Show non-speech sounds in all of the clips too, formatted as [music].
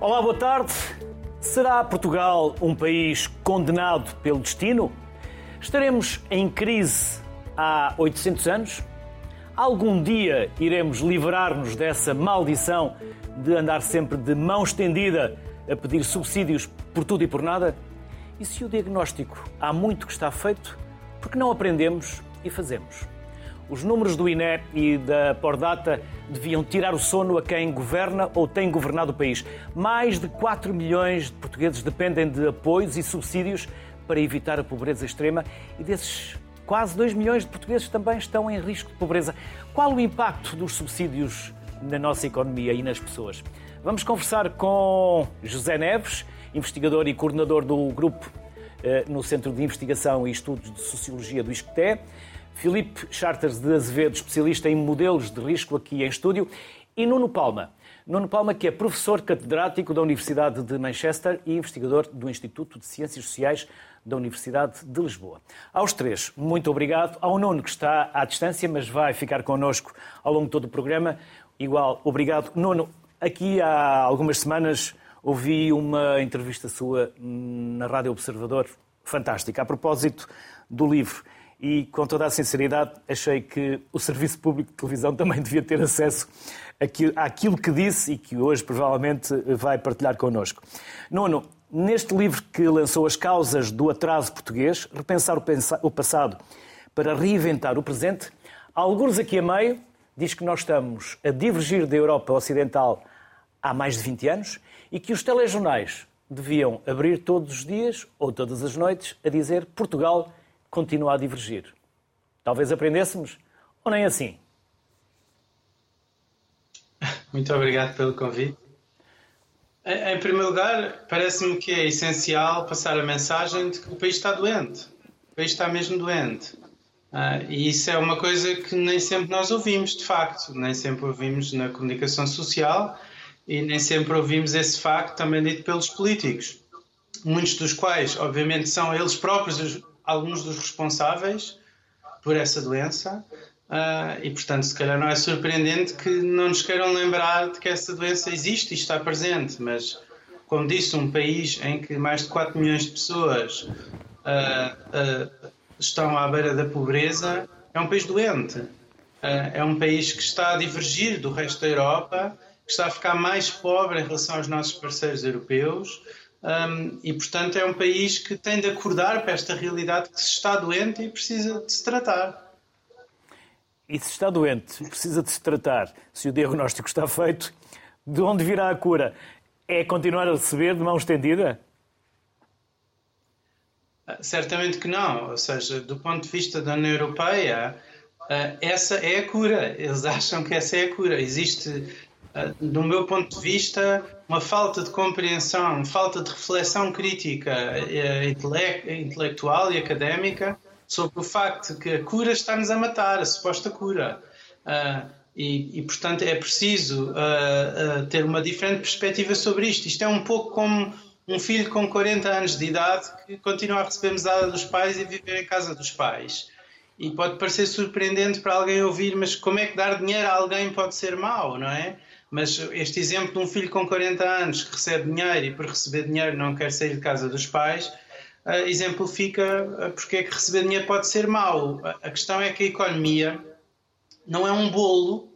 Olá, boa tarde. Será Portugal um país condenado pelo destino? Estaremos em crise há 800 anos? Algum dia iremos livrar-nos dessa maldição de andar sempre de mão estendida a pedir subsídios por tudo e por nada? E se o diagnóstico há muito que está feito, por que não aprendemos e fazemos? Os números do INE e da Pordata deviam tirar o sono a quem governa ou tem governado o país. Mais de 4 milhões de portugueses dependem de apoios e subsídios para evitar a pobreza extrema e desses quase 2 milhões de portugueses também estão em risco de pobreza. Qual o impacto dos subsídios na nossa economia e nas pessoas? Vamos conversar com José Neves, investigador e coordenador do grupo eh, no Centro de Investigação e Estudos de Sociologia do ISCTE. Filipe Charters de Azevedo, especialista em modelos de risco aqui em estúdio, e Nuno Palma. Nuno Palma, que é professor catedrático da Universidade de Manchester e investigador do Instituto de Ciências Sociais da Universidade de Lisboa. Aos três, muito obrigado. Ao Nuno, que está à distância, mas vai ficar connosco ao longo de todo o programa. Igual, obrigado. Nuno, aqui há algumas semanas ouvi uma entrevista sua na Rádio Observador, fantástica, a propósito do livro e, com toda a sinceridade, achei que o Serviço Público de Televisão também [laughs] devia ter acesso àquilo que disse e que hoje provavelmente vai partilhar connosco. Nuno, neste livro que lançou As Causas do Atraso Português, Repensar o Passado para Reinventar o Presente, alguns aqui a meio diz que nós estamos a divergir da Europa Ocidental há mais de 20 anos e que os telejornais deviam abrir todos os dias ou todas as noites a dizer Portugal continua a divergir. Talvez aprendêssemos, ou nem assim? [laughs] Muito obrigado pelo convite. Em primeiro lugar, parece-me que é essencial passar a mensagem de que o país está doente. O país está mesmo doente. Uh, e isso é uma coisa que nem sempre nós ouvimos, de facto. Nem sempre ouvimos na comunicação social e nem sempre ouvimos esse facto também dito pelos políticos. Muitos dos quais, obviamente, são eles próprios alguns dos responsáveis por essa doença. Uh, e, portanto, se calhar não é surpreendente que não nos queiram lembrar de que essa doença existe e está presente, mas, como disse, um país em que mais de 4 milhões de pessoas uh, uh, estão à beira da pobreza é um país doente. é um país que está a divergir do resto da Europa, que está a ficar mais pobre em relação aos nossos parceiros europeus um, e, portanto, é um país que tem de acordar para esta realidade que se está doente e precisa de se tratar. E se está doente, precisa de se tratar, se o diagnóstico está feito, de onde virá a cura? É continuar a receber de mão estendida? Ah, certamente que não. Ou seja, do ponto de vista da União Europeia, ah, essa é a cura. Eles [laughs] acham que essa é a cura. Existe ah, do meu ponto de vista, uma falta de compreensão, falta de reflexão crítica eh, intelectual e académica sobre o facto que a cura está-nos a matar, a suposta cura. Ah, e, e, portanto, é preciso uh, uh, ter uma diferente perspectiva sobre isto. Isto é um pouco como um filho com 40 anos de idade que continua a receber mesada dos pais e viver em casa dos pais. E pode parecer surpreendente para alguém ouvir, mas como é que dar dinheiro a alguém pode ser mau, não é? Mas este exemplo de um filho com 40 anos que recebe dinheiro e por receber dinheiro não quer sair de casa dos pais, uh, exemplifica uh, porque é que receber dinheiro pode ser mau. A questão é que a economia não é um bolo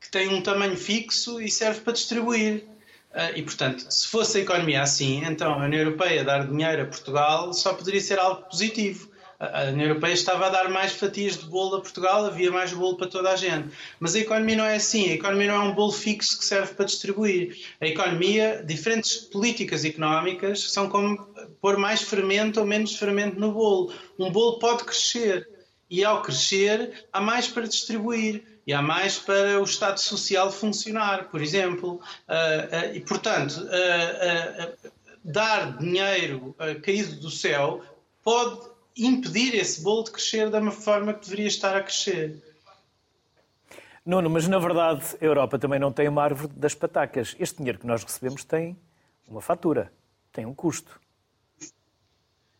que tem um tamanho fixo e serve para distribuir. Uh, e, portanto, se fosse a economia assim, então a União Europeia dar dinheiro a Portugal só poderia ser algo positivo a União Europeia estava a dar mais fatias de bolo a Portugal, havia mais bolo para toda a gente. Mas a economia não é assim, a economia não é um bolo fixo que serve para distribuir. A economia, diferentes políticas económicas são como pôr mais fermento ou menos fermento no bolo. Um bolo pode crescer e ao crescer há mais para distribuir e há mais para o Estado Social funcionar, por exemplo. Uh, uh, e, portanto, uh, dar dinheiro caído do céu pode impedir esse bolo de crescer da forma que deveria estar a crescer. Nuno, mas na verdade a Europa também não tem uma árvore das patacas. Este dinheiro que nós recebemos tem uma fatura, tem um custo.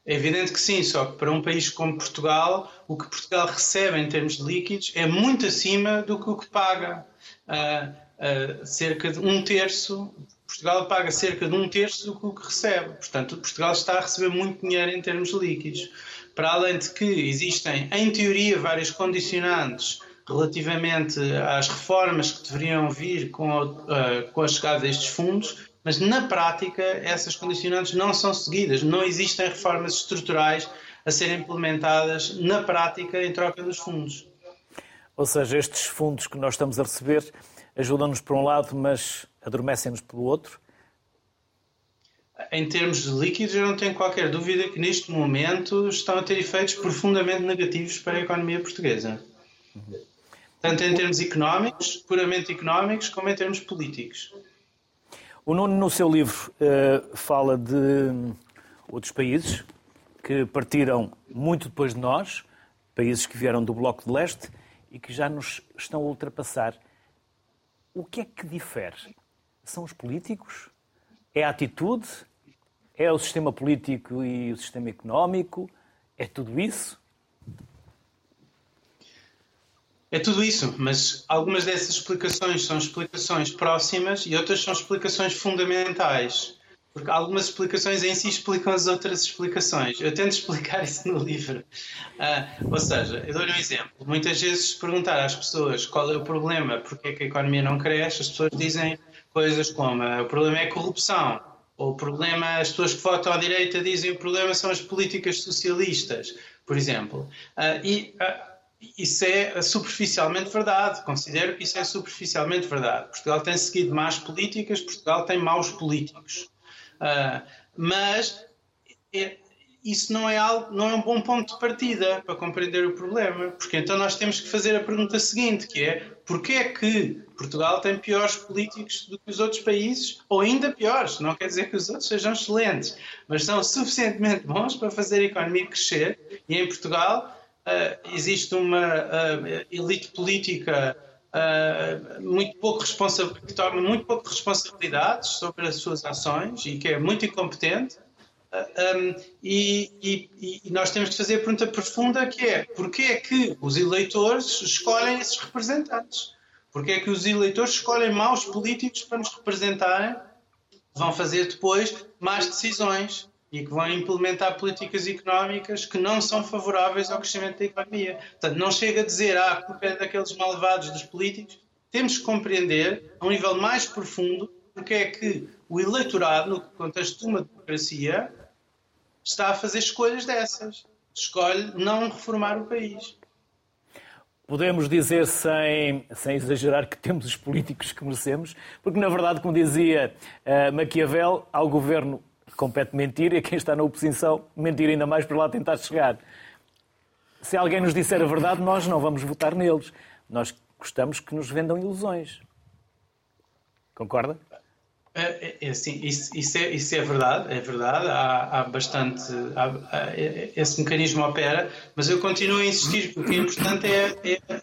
É evidente que sim, só que para um país como Portugal, o que Portugal recebe em termos de líquidos é muito acima do que o que paga. Uh, uh, cerca de um terço Portugal paga cerca de um terço do que recebe. Portanto, Portugal está a receber muito dinheiro em termos líquidos. Para além de que existem, em teoria, vários condicionantes relativamente às reformas que deveriam vir com a, uh, com a chegada destes fundos, mas na prática essas condicionantes não são seguidas. Não existem reformas estruturais a serem implementadas na prática em troca dos fundos. Ou seja, estes fundos que nós estamos a receber ajudam-nos por um lado, mas adormecem-nos pelo outro? Em termos de líquidos, eu não tenho qualquer dúvida que neste momento estão a ter efeitos profundamente negativos para a economia portuguesa. Tanto em termos económicos, puramente económicos, como em termos políticos. O Nuno, no seu livro, eh, fala de outros países que partiram muito depois de nós, países que vieram do Bloco de Leste e que já nos estão a ultrapassar. O que é que difere? São os políticos? É a atitude? É o sistema político e o sistema económico? É tudo isso? É tudo isso, mas algumas dessas explicações são explicações próximas e outras são explicações fundamentais. Porque algumas explicações em si explicam as outras explicações. Eu tento explicar isso no livro. Uh, ou seja, eu dou-lhe um exemplo. Muitas vezes, perguntar às pessoas qual é o problema, porque é que a economia não cresce, as pessoas dizem coisas como ah, o problema é a corrupção, ou o problema, as pessoas que votam à direita dizem o problema são as políticas socialistas, por exemplo. Uh, e isso é superficialmente verdade. Considero que isso é superficialmente verdade. Portugal tem seguido más políticas, Portugal tem maus políticos. Uh, mas é, isso não é, algo, não é um bom ponto de partida para compreender o problema, porque então nós temos que fazer a pergunta seguinte, que é porquê é que Portugal tem piores políticos do que os outros países, ou ainda piores, não quer dizer que os outros sejam excelentes, mas são suficientemente bons para fazer a economia crescer, e em Portugal uh, existe uma uh, elite política uh, muito pouco que toma muito pouco responsabilidades sobre as suas ações e que é muito incompetente. Um, e, e, e, nós temos de fazer a pergunta profunda que é porquê é que os eleitores escolhem esses representantes? Porquê é que os eleitores escolhem maus políticos para nos representarem? Vão fazer depois más decisões e que vão implementar políticas económicas que não são favoráveis ao crescimento da economia. Portanto, não chega a dizer, ah, a culpa é daqueles malvados dos políticos. Temos que compreender, a um nível mais profundo, porque é que o eleitorado, no contexto de uma democracia, está a fazer escolhas dessas. Escolhe não reformar o país. Podemos dizer, sem, sem exagerar, que temos os políticos que merecemos, porque, na verdade, como dizia uh, Maquiavel, ao governo compete mentir e a quem está na oposição mentir ainda mais para lá tentar chegar. Se alguém nos disser a verdade, nós não vamos votar neles. Nós gostamos que nos vendam ilusões. Concorda? É, é, assim, isso, isso, é, isso é verdade, é verdade. Há, há bastante. Há, há, esse mecanismo opera, mas eu continuo a insistir que o é importante é, é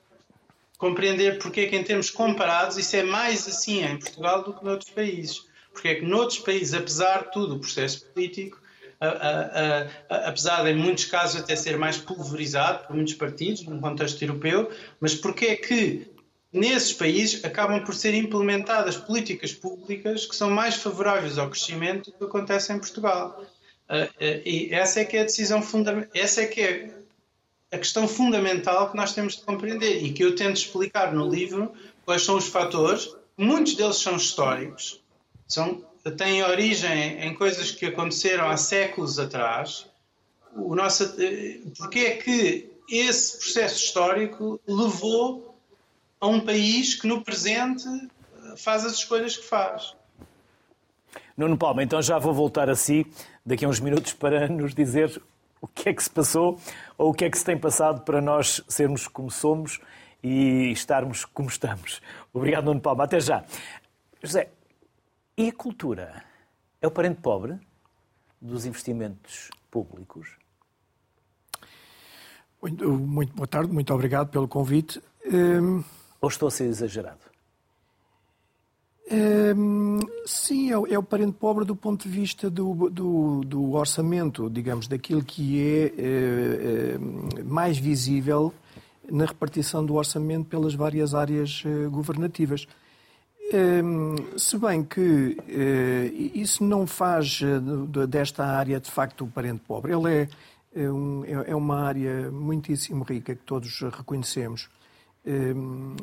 compreender porque é que, em termos comparados, isso é mais assim em Portugal do que noutros países. Porque é que noutros países, apesar de tudo o processo político, a, a, a, apesar de em muitos casos até ser mais pulverizado por muitos partidos, num contexto europeu, mas porque é que nesses países acabam por ser implementadas políticas públicas que são mais favoráveis ao crescimento do que acontece em Portugal. E essa é que é a decisão fundamental, essa é que é a questão fundamental que nós temos de compreender e que eu tento explicar no livro quais são os fatores, muitos deles são históricos, são, têm origem em coisas que aconteceram há séculos atrás. O nosso, eh, porque é que esse processo histórico levou a um país que no presente faz as escolhas que faz? Nuno Palma, então já vou voltar a si daqui a uns minutos para nos dizer o que é que se passou ou o que é que se tem passado para nós sermos como somos e estarmos como estamos. Obrigado, Nuno Palma. Até já. José, e a cultura? É o parente pobre dos investimentos públicos? Muito, muito boa tarde, muito obrigado pelo convite. Um... Ou estou a ser exagerado? Um, sim, é, é, o parente pobre do ponto de vista do, do, do orçamento, digamos, daquilo que é, é, é, mais visível na repartição do orçamento pelas várias áreas eh, governativas. Se bem que isso não faz desta área, de facto, o parente pobre. Ele é, é, é uma área muitíssimo rica que todos reconhecemos.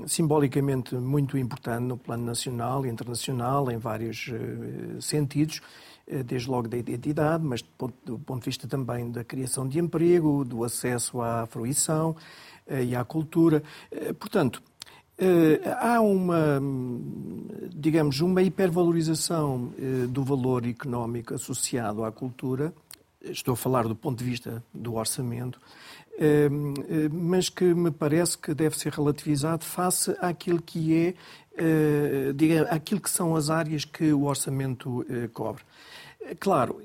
Simbolicamente muito importante no plano nacional e internacional, em vários sentidos desde logo da identidade, mas do ponto de vista também da criação de emprego, do acesso à fruição e à cultura. Portanto, eh, há uma, digamos, uma hipervalorização eh, do valor económico associado à cultura, estou a falar do ponto de vista do orçamento, eh, mas que me parece que deve ser relativizado face àquilo que é, digamos, àquilo que são as áreas que o orçamento cobre. Claro,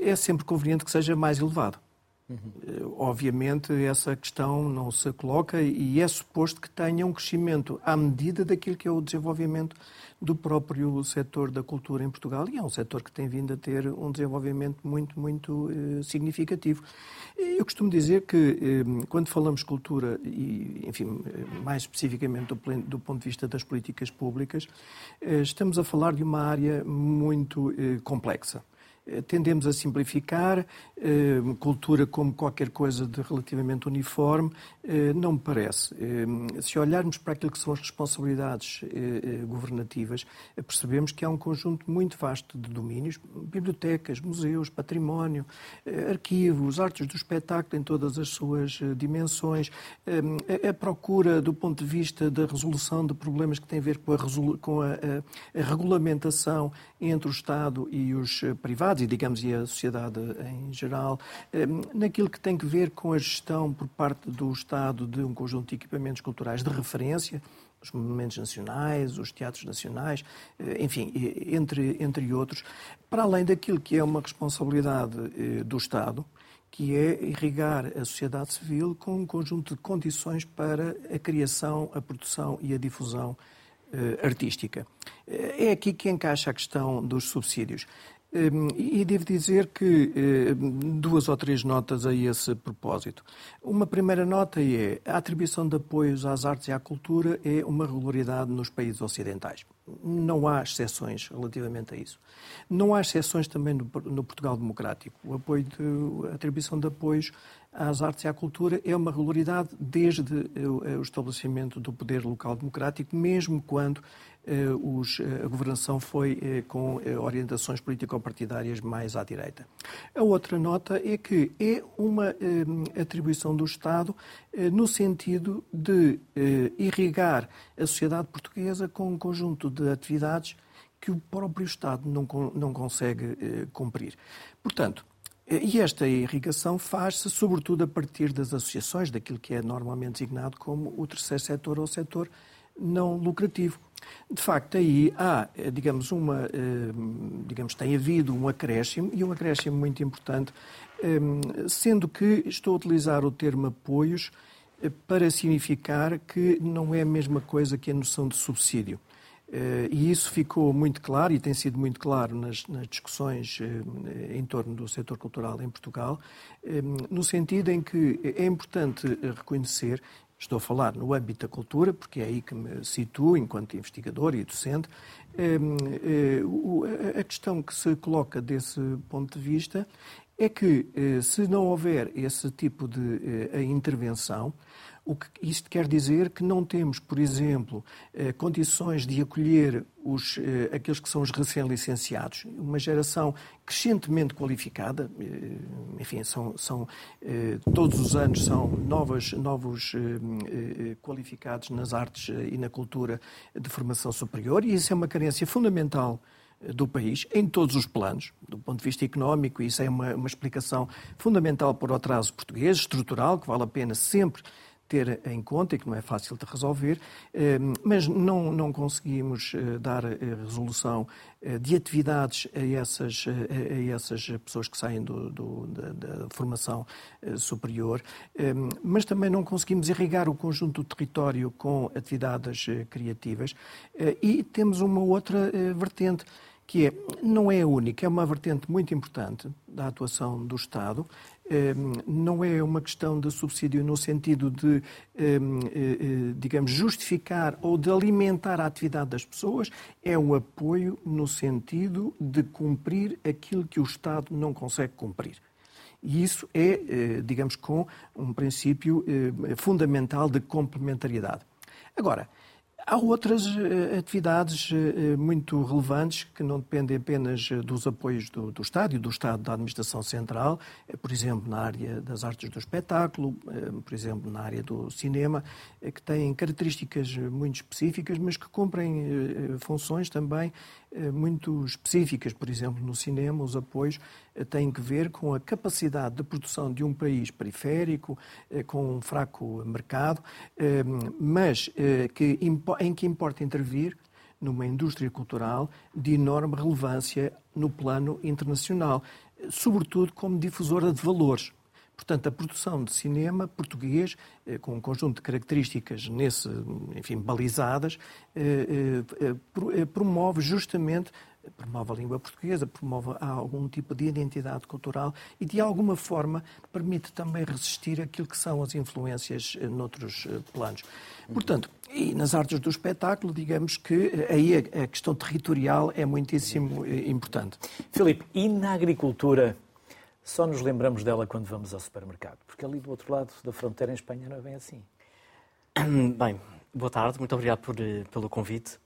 é sempre conveniente que seja mais elevado. Uhum. Obviamente, essa questão não se coloca e é suposto que tenha um crescimento à medida daquilo que é o desenvolvimento do próprio setor da cultura em Portugal e é um setor que tem vindo a ter um desenvolvimento muito, muito eh, significativo. Eu costumo dizer que eh, quando falamos cultura e, enfim, mais especificamente do, do, ponto de vista das políticas públicas, eh, estamos a falar de uma área muito eh, complexa. Eh, tendemos a simplificar, eh, cultura como qualquer coisa de relativamente uniforme, eh, não me parece. Se olharmos para aquilo que são as responsabilidades governativas, percebemos que há um conjunto muito vasto de domínios, bibliotecas, museus, património, arquivos, artes do espetáculo em todas as suas dimensões, a procura do ponto de vista da resolução de problemas que têm a ver com a, com a, a, a regulamentação entre o Estado e os privados, e, digamos, e a sociedade em geral, eh, naquilo que tem que ver com a gestão por parte do Estado de um conjunto de equipamentos culturais de referência, os monumentos nacionais, os teatros nacionais, eh, enfim, entre, entre outros, para além daquilo que é uma responsabilidade eh, do Estado, que é irrigar a sociedade civil com um conjunto de condições para a criação, a produção e a difusão artística. É aqui que encaixa a questão dos subsídios. Hum, e devo dizer que hum, duas ou três notas a esse propósito. Uma primeira nota é a atribuição de apoios às artes e à cultura é uma regularidade nos países ocidentais. Não há exceções relativamente a isso. Não há exceções também no, Portugal Democrático. O apoio de, a atribuição de apoios às artes e à cultura é uma regularidade desde o estabelecimento do poder local democrático, mesmo quando eh, os, eh, a governação foi eh, com orientações político-partidárias mais à direita. A outra nota é que é uma atribuição do Estado no sentido de irrigar a sociedade portuguesa com um conjunto de atividades que o próprio Estado não, não consegue cumprir. Portanto, e esta irrigação faz-se sobretudo a partir das associações, daquilo que é normalmente designado como o terceiro setor ou setor não lucrativo. De facto, aí há, eh, digamos, uma, eh, digamos, tem havido um acréscimo, e um acréscimo muito importante, eh, sendo que estou a utilizar o termo apoios para significar que não é a mesma coisa que a noção de subsídio. E isso ficou muito claro e tem sido muito claro nas, nas discussões em torno do setor cultural em Portugal, no sentido em que é importante reconhecer Estou a falar no âmbito da cultura, porque é aí que me situo enquanto investigador e docente. Eh, a questão que se coloca desse ponto de vista é que, eh, se não houver esse tipo de eh, intervenção, o que isto quer dizer que não temos, por exemplo, eh, condições de acolher os, eh, aqueles que são os recém-licenciados, uma geração crescentemente qualificada, eh, enfim, são, são todos os anos são novos, novos qualificados nas artes e na cultura de formação superior, e isso é uma carência fundamental do país, em todos os planos, do ponto de vista económico, isso é uma, uma explicação fundamental para o atraso português, estrutural, que vale a pena sempre ter em conta e que não é fácil de resolver, eh, mas não, não conseguimos eh, dar eh, resolução de atividades a essas, a essas pessoas que saem do, do, da, da, formação superior, mas também não conseguimos irrigar o conjunto do território com atividades criativas. E temos uma outra vertente que é, não é a única, é uma vertente muito importante da atuação do Estado, não é uma questão de subsídio no sentido de, digamos, justificar ou de alimentar a atividade das pessoas, é um apoio no sentido de cumprir aquilo que o Estado não consegue cumprir. E isso é, digamos, com um princípio fundamental de complementariedade. Agora, Há outras eh, atividades eh, muito relevantes que não dependem apenas eh, dos apoios do, do Estado e do Estado da Administração Central, por exemplo, na área das artes do espetáculo, por exemplo, na área do cinema, que têm características muito específicas, mas que cumprem funções também muito específicas. Por exemplo, no cinema, os apoios têm que ver com a capacidade de produção de um país periférico, com um fraco mercado, mas em que importa intervir numa indústria cultural de enorme relevância no plano internacional, sobretudo como difusora de valores. Portanto, a produção de cinema português, eh, com um conjunto de características nesse, enfim, balizadas, eh, eh, promove justamente promove a língua portuguesa, promove algum tipo de identidade cultural e, de alguma forma, permite também resistir àquilo que são as influências noutros planos. Portanto, e nas artes do espetáculo, digamos que aí a questão territorial é muitíssimo importante. Filipe, e na agricultura só nos lembramos dela quando vamos ao supermercado, porque ali do outro lado da fronteira em Espanha não é bem assim. [clears throat] Bem, boa tarde, muito obrigado por, eh, pelo convite.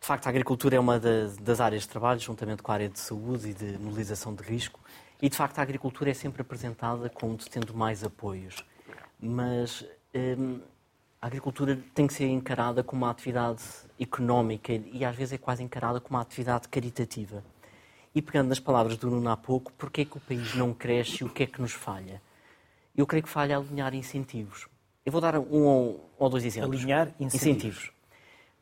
De facto, a agricultura é uma das, das, áreas de trabalho, juntamente com a área de saúde e de mobilização de risco, e de facto a agricultura é sempre apresentada como tendo mais apoios. Mas hum, a agricultura tem que ser encarada como uma atividade económica e às vezes é quase encarada como uma atividade caritativa. E pegando nas palavras do Nuno há pouco, porquê é que o país não cresce e o que é que nos falha? Eu creio que falha alinhar incentivos. Eu vou dar um ou dois exemplos. Alinhar incentivos. incentivos.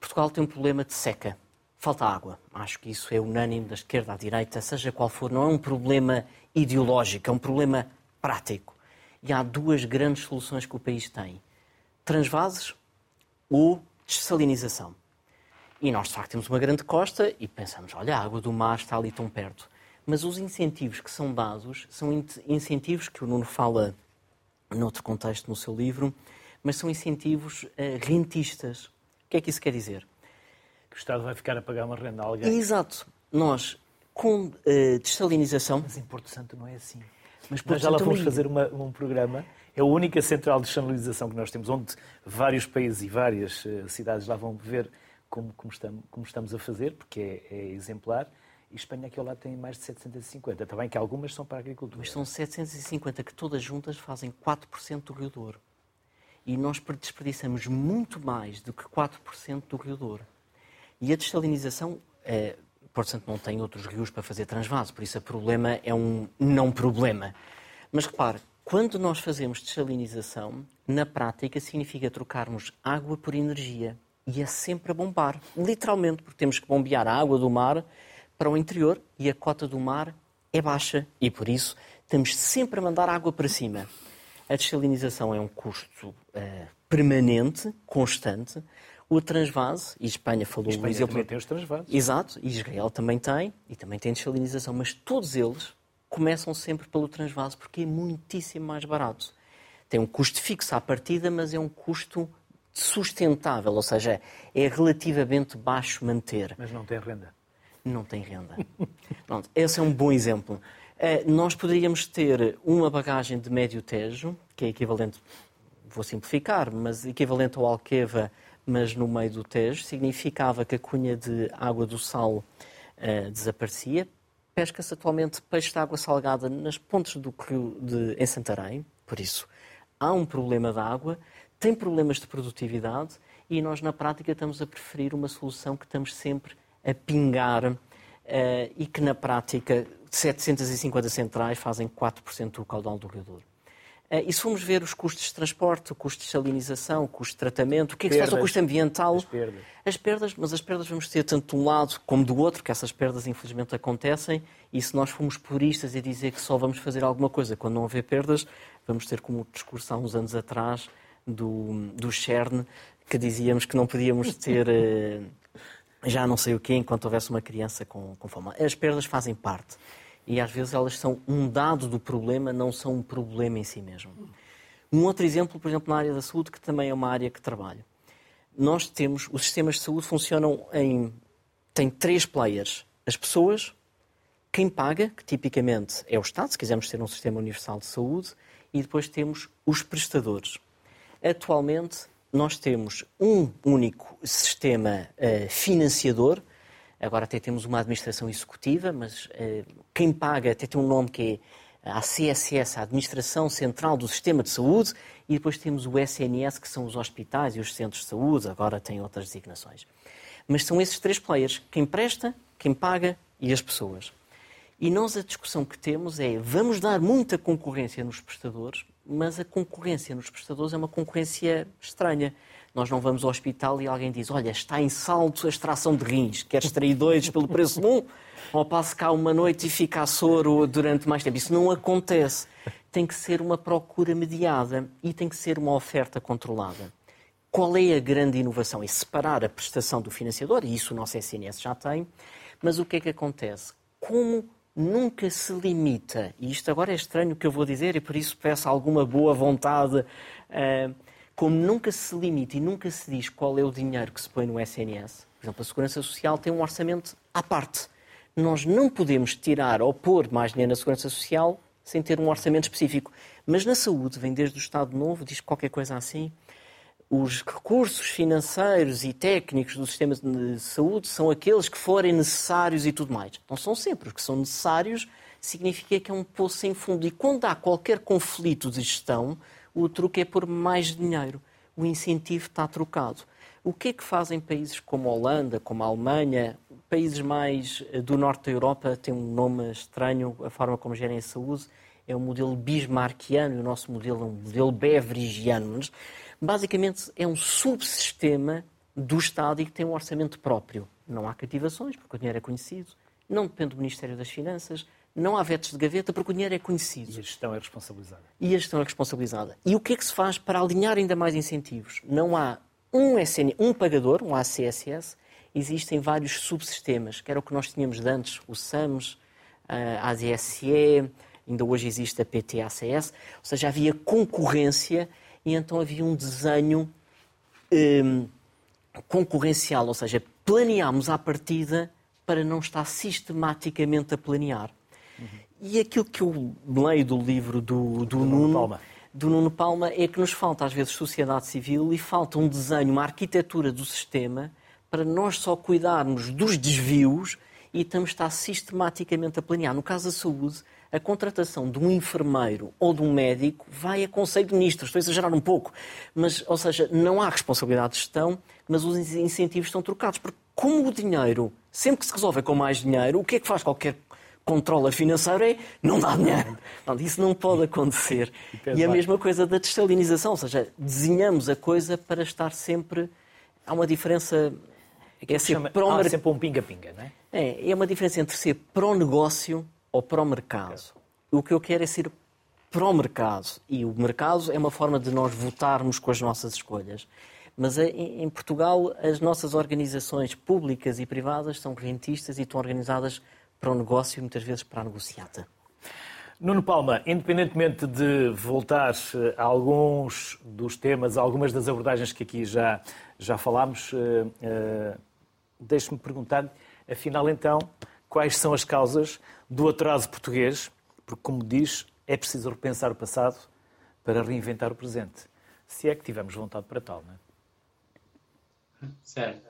Portugal tem um problema de seca. Falta água. Acho que isso é unânime da esquerda à direita, seja qual for. Não é um problema ideológico, é um problema prático. E há duas grandes soluções que o país tem: transvases ou dessalinização. E nós, de facto, temos uma grande costa e pensamos, olha, a água do mar está ali tão perto. Mas os incentivos que são dados são incentivos que o Nuno fala noutro contexto no seu livro, mas são incentivos uh, rentistas. O que é que isso quer dizer? Que o Estado vai ficar a pagar uma renda a alguém. Exato. Nós, com uh, dessalinização... Mas em Porto Santo não é assim. Mas nós já lá fomos fazer uma, um programa, é a única central de dessalinização que nós temos, onde vários países e várias uh, cidades lá vão ver como, como, estamos, como estamos a fazer, porque é, é exemplar. E Espanha aqui ao lado tem mais de 750. Também que algumas são para a agricultura. Mas são 750 que todas juntas fazem 4% do Rio Douro. E nós desperdiçamos muito mais do que 4% do Rio Douro. E a dessalinização, é, portanto, não tem outros rios para fazer transvase, por isso o problema é um não problema. Mas repare, quando nós fazemos dessalinização, na prática significa trocarmos água por energia e é sempre a bombar, literalmente, porque temos que bombear a água do mar para o interior e a cota do mar é baixa e por isso estamos sempre a mandar água para cima. A desalinização é um custo uh, permanente, constante. O transvase, e Espanha falou... Espanha exemplo, também tem os transvases. Exato, e Israel também tem, e também tem desalinização, mas todos eles começam sempre pelo transvase porque é muitíssimo mais barato. Tem um custo fixo à partida, mas é um custo sustentável, ou seja, é relativamente baixo manter. Mas não tem renda. Não tem renda. [laughs] Pronto, esse é um bom exemplo. Uh, nós poderíamos ter uma bagagem de médio tejo, que é equivalente, vou simplificar, mas equivalente ao Alqueva, mas no meio do Tejo, significava que a cunha de água do sal uh, desaparecia. Pesca-se atualmente peixe de água salgada nas pontes do rio de, em Santarém, por isso há um problema de água tem problemas de produtividade e nós, na prática, estamos a preferir uma solução que estamos sempre a pingar uh, e que, na prática, 750 centrais fazem 4% do caudal do Rio Douro. Uh, e se formos ver os custos de transporte, o custo de salinização, o custo de tratamento, o que é que perdas, se faz ao custo ambiental? As perdas. As perdas, mas as perdas vamos ter tanto de um lado como do outro, que essas perdas infelizmente acontecem, e se nós formos puristas e dizer que só vamos fazer alguma coisa quando não houver perdas, vamos ter como o discurso há uns anos atrás, do, do CERN, que dizíamos que não podíamos ter uh, já não sei o quê enquanto houvesse uma criança com, com fome. As perdas fazem parte. E às vezes elas são um dado do problema, não são um problema em si mesmo. Um outro exemplo, por exemplo, na área da saúde, que também é uma área que trabalho. Nós temos, os sistemas de saúde funcionam em. tem três players: as pessoas, quem paga, que tipicamente é o Estado, se quisermos ter um sistema universal de saúde, e depois temos os prestadores. Atualmente, nós temos um único sistema uh, financiador, agora até temos uma administração executiva, mas uh, quem paga até tem um nome que é a CSS, a Administração Central do Sistema de Saúde, e depois temos o SNS, que são os hospitais e os centros de saúde, agora têm outras designações. Mas são esses três players: quem presta, quem paga e as pessoas. E nós a discussão que temos é vamos dar muita concorrência nos prestadores, mas a concorrência nos prestadores é uma concorrência estranha. Nós não vamos ao hospital e alguém diz: Olha, está em salto a extração de rins, queres extrair dois pelo preço de um? [laughs] Ou passo cá uma noite e fica a soro durante mais tempo. Isso não acontece. Tem que ser uma procura mediada e tem que ser uma oferta controlada. Qual é a grande inovação? É separar a prestação do financiador, e isso o nosso SNS já tem, mas o que é que acontece? Como nunca se limita, e isto agora é estranho o que eu vou dizer e por isso peço alguma boa vontade, uh, como nunca se limita e nunca se diz qual é o dinheiro que se põe no SNS, por exemplo, a Segurança Social tem um orçamento à parte. Nós não podemos tirar ou pôr mais dinheiro na Segurança Social sem ter um orçamento específico. Mas na saúde, vem desde o Estado Novo, diz qualquer coisa assim, os recursos financeiros e técnicos do sistema de saúde são aqueles que forem necessários e tudo mais. Não são sempre. Os que são necessários significa que é um poço sem fundo. E quando há qualquer conflito de gestão, o truque é por mais dinheiro. O incentivo está trocado. O que é que fazem países como a Holanda, como a Alemanha, países mais eh, do norte da Europa, têm um nome estranho, a forma como gerem a saúde, é o modelo bismarckiano, e o nosso modelo é um modelo beverigiano basicamente é um subsistema do Estado e que tem um orçamento próprio. Não há cativações, porque o dinheiro é conhecido, não depende do Ministério das Finanças, não há vetos de gaveta, porque o dinheiro é conhecido. E a gestão é responsabilizada. E a gestão é responsabilizada. E o que é que se faz para alinhar ainda mais incentivos? Não há um, SN, um pagador, um ACSS, existem vários subsistemas, que era o que nós tínhamos de antes, o SAMS, a ADSE, ainda hoje existe a PTACS, ou seja, havia concorrência e então havia um desenho um, concorrencial, ou seja, planeámos à partida para não estar sistematicamente a planear. Uhum. E aquilo que eu leio do livro do, do, do Nuno, Palma. do Nuno Palma é que nos falta às vezes sociedade civil e falta um desenho, uma arquitetura do sistema para nós só cuidarmos dos desvios e estamos a estar sistematicamente a planear. No caso da saúde, a contratação de um enfermeiro ou de um médico vai a conselho de ministros. Estou a exagerar um pouco. Mas, ou seja, não há responsabilidade de gestão, mas os incentivos estão trocados. Porque como o dinheiro, sempre que se resolve com mais dinheiro, o que é que faz qualquer controla financeiro é não dá dinheiro. Não, isso não pode acontecer. E, a mesma coisa da dessalinização, ou seja, desenhamos a coisa para estar sempre. Há uma diferença. É, é ser chama... pro... Há sempre um pinga-pinga, não é? É, é uma diferença entre ser pró-negócio ou para o mercado. O que eu quero é ser para o mercado. E o mercado é uma forma de nós votarmos com as nossas escolhas. Mas eh, em Portugal, as nossas organizações públicas e privadas são rentistas e estão organizadas para o negócio e muitas vezes para a negociata. Nuno Palma, independentemente de voltar eh, a alguns dos temas, a algumas das abordagens que aqui já, já falámos, uh, uh, deixe-me perguntar, afinal então, quais são as causas do atraso português, porque, como diz, é preciso repensar o passado para reinventar o presente. Se é que tivermos vontade para tal, não é? Certo.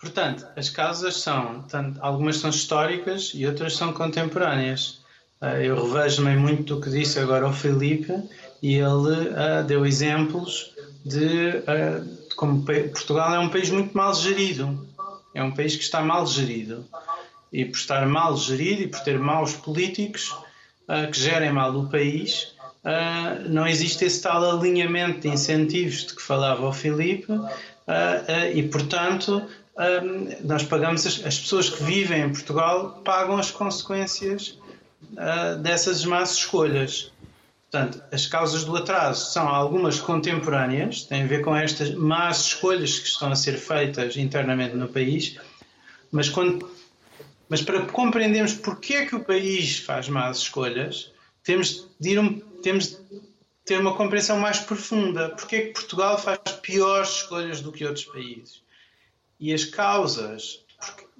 Portanto, as causas são, tanto, algumas são históricas e outras são contemporâneas. Eh, eu revejo-me muito do que disse agora o Felipe e ele uh, deu exemplos de, uh, de como Portugal é um país muito mal gerido. É um país que está mal gerido e por estar mal gerido e por ter maus políticos uh, que gerem mal o país, uh, não existe esse tal alinhamento de incentivos de que falava o Filipe uh, e, portanto, nós pagamos, as, as, pessoas que vivem em Portugal pagam as consequências dessas más escolhas. Portanto, as causas do atraso são algumas contemporâneas, têm a ver com estas más escolhas que estão a ser feitas internamente no país, mas quando Mas para compreendermos porque é que o país faz más escolhas, temos de, um, temos de ter uma compreensão mais profunda. Porque é que Portugal faz piores escolhas do que outros países? E as causas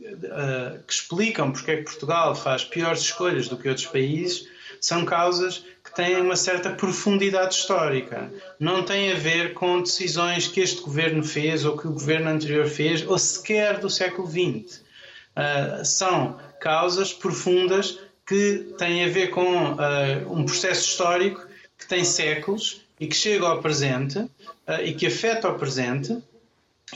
uh, que explicam porque é que Portugal faz piores escolhas do que outros países são causas que têm uma certa profundidade histórica. Não têm a ver com decisões que este governo fez ou que o governo anterior fez, ou sequer do século XX. Ah, são causas profundas que têm a ver com uh, um processo histórico que tem séculos e que chega ao presente uh, e que afeta o presente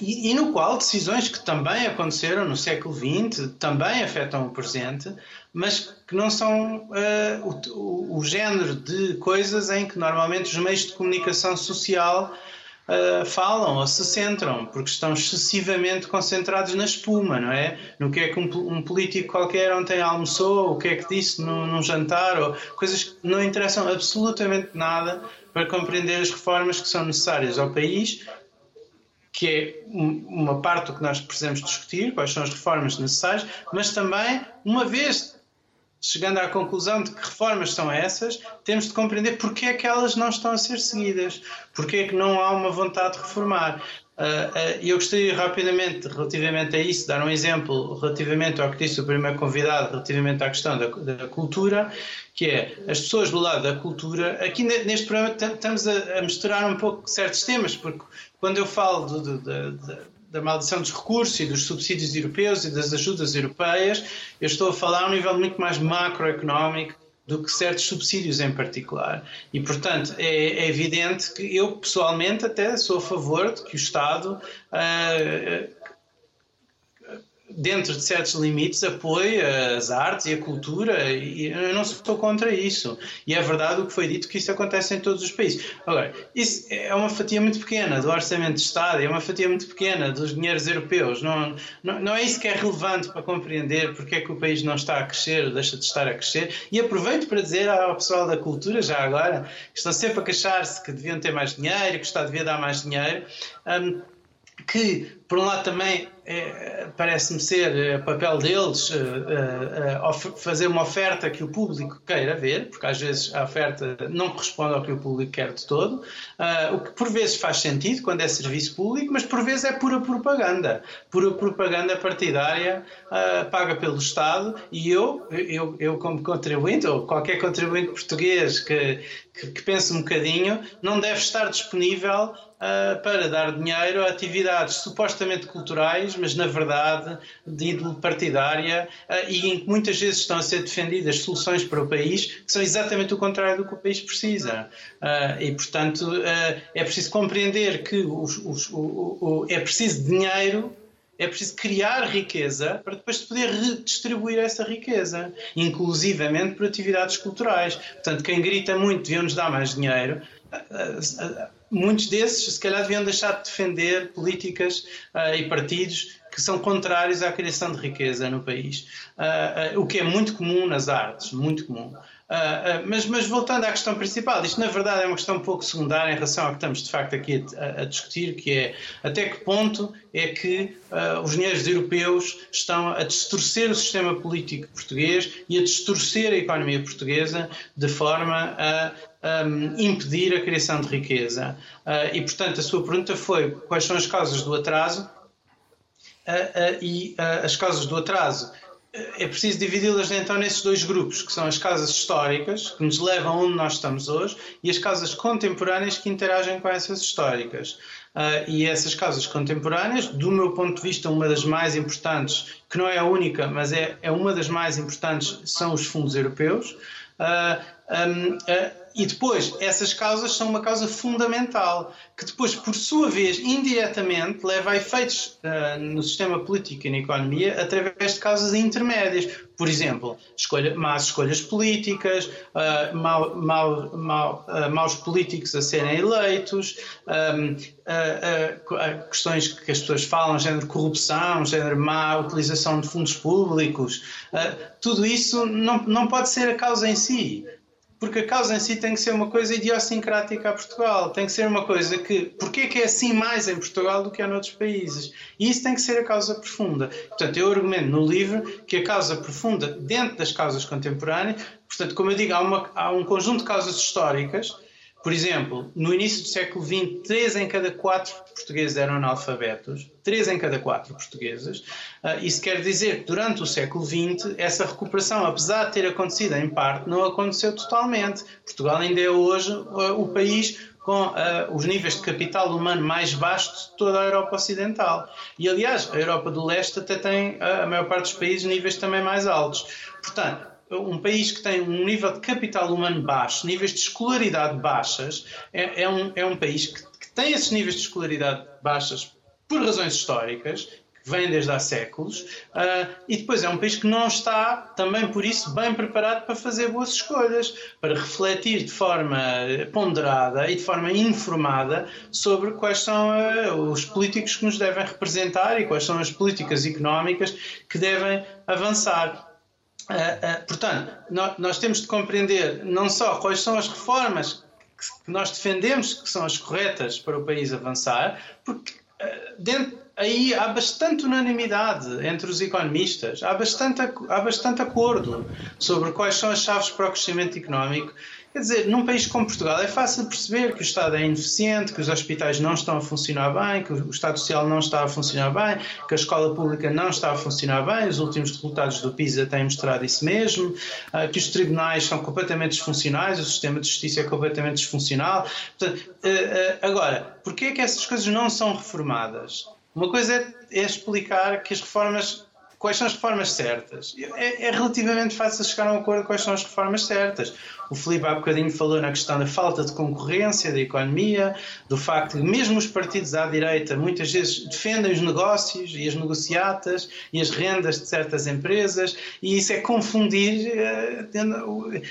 e, e, no qual decisões que também aconteceram no século XX também afetam o presente, mas que não são o, o, género de coisas em que normalmente os meios de comunicação social uh, falam ou se centram, porque estão excessivamente concentrados na espuma, não é? No que é que um, um político qualquer ontem almoçou, o que é que disse num, num jantar, ou coisas que não interessam absolutamente nada para compreender as reformas que são necessárias ao país que é uma parte do que nós precisamos discutir, quais são as reformas necessárias, mas também, uma vez chegando à conclusão de que reformas são essas, temos de compreender porque é que elas não estão a ser seguidas, porque é que não há uma vontade de reformar. E uh, uh, eu gostaria rapidamente, relativamente a isso, dar um exemplo relativamente ao que disse o primeiro convidado, relativamente à questão da, da cultura, que é as pessoas do lado da cultura. Aqui neste programa estamos a, a misturar um pouco certos temas, porque quando eu falo de, de, de, da maldição dos recursos e dos subsídios europeus e das ajudas europeias, eu estou a falar a um nível muito mais macroeconómico do que certos subsídios em particular. E, portanto, é, é, evidente que eu, pessoalmente, até sou a favor de que o Estado uh, dentro de certos limites, apoia as artes e a cultura, e eu não estou contra isso. E é verdade o que foi dito, que isso acontece em todos os países. Agora, isso é uma fatia muito pequena do orçamento de Estado, é uma fatia muito pequena dos dinheiros europeus. Não, não, não é isso que é relevante para compreender porque é que o país não está a crescer ou deixa de estar a crescer. E aproveito para dizer ao pessoal da cultura, já agora, que estão sempre a queixar-se que deviam ter mais dinheiro, que o Estado devia dar mais dinheiro. Um, que, por um lado, também é, parece-me ser é, papel deles é, fazer uma oferta que o público queira ver, porque às vezes a oferta não corresponde ao que o público quer de todo, o que por vezes faz sentido quando é serviço público, mas por vezes é pura propaganda, pura propaganda partidária paga pelo Estado e eu, eu, eu como contribuinte, ou qualquer contribuinte português que, que, que pense um bocadinho, não deve estar disponível uh, para dar dinheiro a atividades supostamente culturais, mas na verdade de ídolo partidária uh, e em que muitas vezes estão a ser defendidas soluções para o país que são exatamente o contrário do que o país precisa. Uh, e, portanto, é preciso compreender que os, os, o, o, é preciso dinheiro é preciso criar riqueza para depois poder redistribuir essa riqueza, inclusivamente por atividades culturais. Portanto, quem grita muito deviam-nos dar mais dinheiro, muitos desses, se calhar, deviam deixar de defender políticas uh, e partidos que são contrários à criação de riqueza no país, uh, uh, o que é muito comum nas artes, muito comum. mas, mas, voltando à questão principal, isto na verdade é uma questão um pouco secundária em relação ao que estamos de facto aqui a, a discutir, que é até que ponto é que os dinheiros europeus estão a distorcer o sistema político português e a distorcer a economia portuguesa de forma a um, impedir a criação de riqueza. Uh, e, portanto, a sua pergunta foi quais são as causas do atraso uh, uh, e as causas do atraso. É preciso dividi-las então nesses dois grupos, que são as causas históricas, que nos levam onde nós estamos hoje, e as causas contemporâneas que interagem com essas históricas. e essas causas contemporâneas, do meu ponto de vista, uma das mais importantes, que não é a única, mas é, é uma das mais importantes, são os fundos europeus. Um, e depois, essas causas são uma causa fundamental, que depois, por sua vez, indiretamente, leva a efeitos uh, no sistema político e na economia através de causas intermédias. Por exemplo, escolha, más escolhas políticas, uh, uh, maus políticos a serem eleitos, um, questões que as pessoas falam, género corrupção, género má utilização de fundos públicos. tudo isso não, não pode ser a causa em si porque a causa em si tem que ser uma coisa idiosincrática a Portugal. Tem que ser uma coisa que. Porquê é que é assim mais em Portugal do que há noutros países? E isso tem que ser a causa profunda. Portanto, eu argumento no livro que a causa profunda, dentro das causas contemporâneas, portanto, como eu digo, há, uma, há um conjunto de causas históricas por exemplo, no início do século XX, três em cada quatro portugueses eram analfabetos, três em cada quatro portugueses. Uh, isso quer dizer que durante o século XX, essa recuperação, apesar de ter acontecido em parte, não aconteceu totalmente. Portugal ainda é hoje uh, o país com uh, os níveis de capital humano mais baixos de toda a Europa Ocidental. E, aliás, a Europa do Leste até tem, a maior parte dos países, níveis também mais altos. Portanto, um país que tem um nível de capital humano baixo, níveis de escolaridade baixas, é, é, um, é um país que, que, tem esses níveis de escolaridade baixas por razões históricas, que vêm desde há séculos, uh, e depois é um país que não está, também por isso, bem preparado para fazer boas escolhas, para refletir de forma ponderada e de forma informada sobre quais são uh, os políticos que nos devem representar e quais são as políticas económicas que devem avançar. Uh, uh, portanto, nós, nós, temos de compreender não só quais são as reformas que, que nós defendemos que são as corretas para o país avançar, porque uh, dentro, aí há bastante unanimidade entre os economistas, há bastante, há bastante acordo sobre quais são as chaves para o crescimento económico Quer dizer, num país como Portugal é fácil perceber que o Estado é ineficiente, que os hospitais não estão a funcionar bem, que o Estado Social não está a funcionar bem, que a escola pública não está a funcionar bem. Os últimos resultados do PISA têm mostrado isso mesmo, ah, que os tribunais são completamente disfuncionais, o sistema de justiça é completamente disfuncional. Portanto, ah, ah, agora, porquê é que essas coisas não são reformadas? Uma coisa é, é explicar que as reformas quais são as reformas certas? É, é, relativamente fácil chegar a um acordo quais são as reformas certas. O Filipe há bocadinho falou na questão da falta de concorrência da economia, do facto de mesmo os partidos à direita muitas vezes defendem os negócios e as negociatas e as rendas de certas empresas e isso é confundir uh,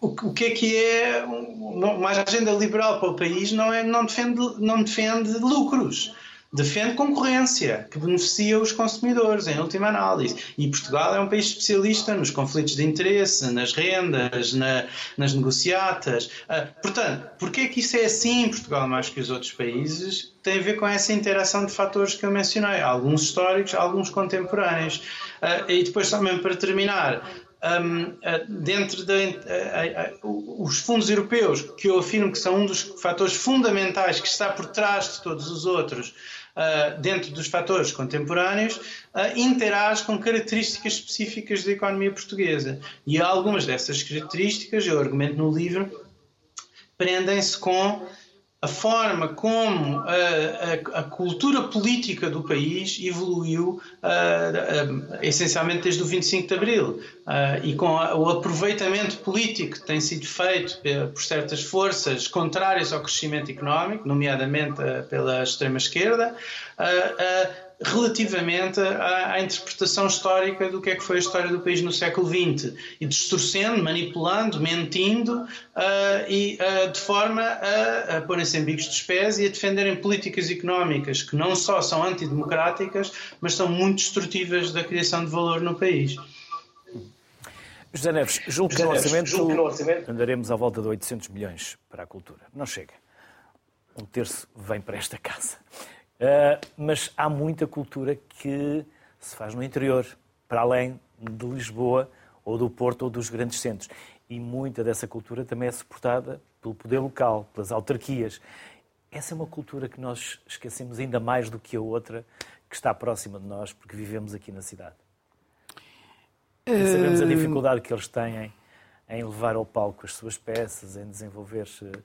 o, que é que é uma agenda liberal para o país não, é, não, defende, não defende lucros defende concorrência que beneficia os consumidores, em última análise. E Portugal é um país especialista nos conflitos de interesse, nas rendas, na, nas negociatas. Uh, portanto, porquê é que isso é assim em Portugal mais que os outros países? Tem a ver com essa interação de fatores que eu mencionei, alguns históricos, alguns contemporâneos. Uh, e depois, mesmo para terminar, um, uh, dentro de uh, os fundos europeus, que eu afirmo que são um dos fatores fundamentais que está por trás de todos os outros, uh, dentro dos fatores contemporâneos, uh, interage com características específicas da economia portuguesa. E algumas dessas características, eu argumento no livro, prendem-se com a forma como a, a, a, cultura política do país evoluiu uh, uh, essencialmente desde o 25 de Abril. Uh, e com o aproveitamento político que tem sido feito por certas forças contrárias ao crescimento económico, nomeadamente pela extrema-esquerda, relativamente à, à, interpretação histórica do que é que foi a história do país no século XX e distorcendo, manipulando, mentindo uh, e uh, de forma a, a porem-se em bicos dos pés e a defenderem políticas económicas que não só são antidemocráticas, mas são muito destrutivas da criação de valor no país. José Neves, julgo que, no orçamento, julgo que no orçamento andaremos à volta de 800 milhões para a cultura. Não chega. Um terço vem para esta casa. Uh, mas há muita cultura que se faz no interior, para além de Lisboa, ou do Porto, ou dos grandes centros. E muita dessa cultura também é suportada pelo poder local, pelas autarquias. Essa é uma cultura que nós esquecemos ainda mais do que a outra que está próxima de nós, porque vivemos aqui na cidade. E sabemos a eh, dificuldade que eles têm em levar ao palco as suas peças, em desenvolver uh,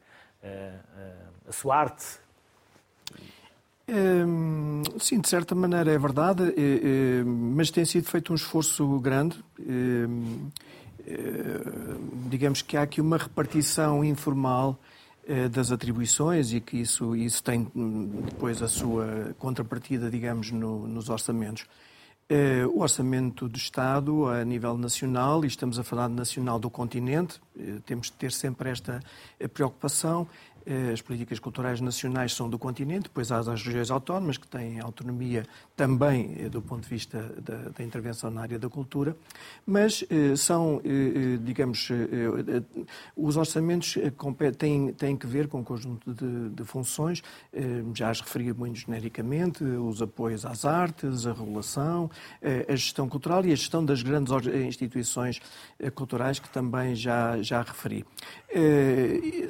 a sua arte. Hum, sim, de certa maneira é verdade, eh, eh, mas tem sido feito um esforço grande. Hum, eh, digamos que há aqui uma repartição informal das atribuições e que isso, isso tem hum, depois a sua contrapartida, digamos, no, nos orçamentos. O orçamento do Estado a nível nacional, e estamos a falar de nacional do continente, temos de ter sempre esta preocupação, as políticas culturais nacionais são do continente, depois há as regiões autónomas que têm autonomia também do ponto de vista da, da intervenção na área da cultura, mas são, digamos, os orçamentos têm, têm que ver com um conjunto de, de funções, já as referi muito genericamente, os apoios às artes, a regulação, a gestão cultural e a gestão das grandes instituições culturais que também já, já referi.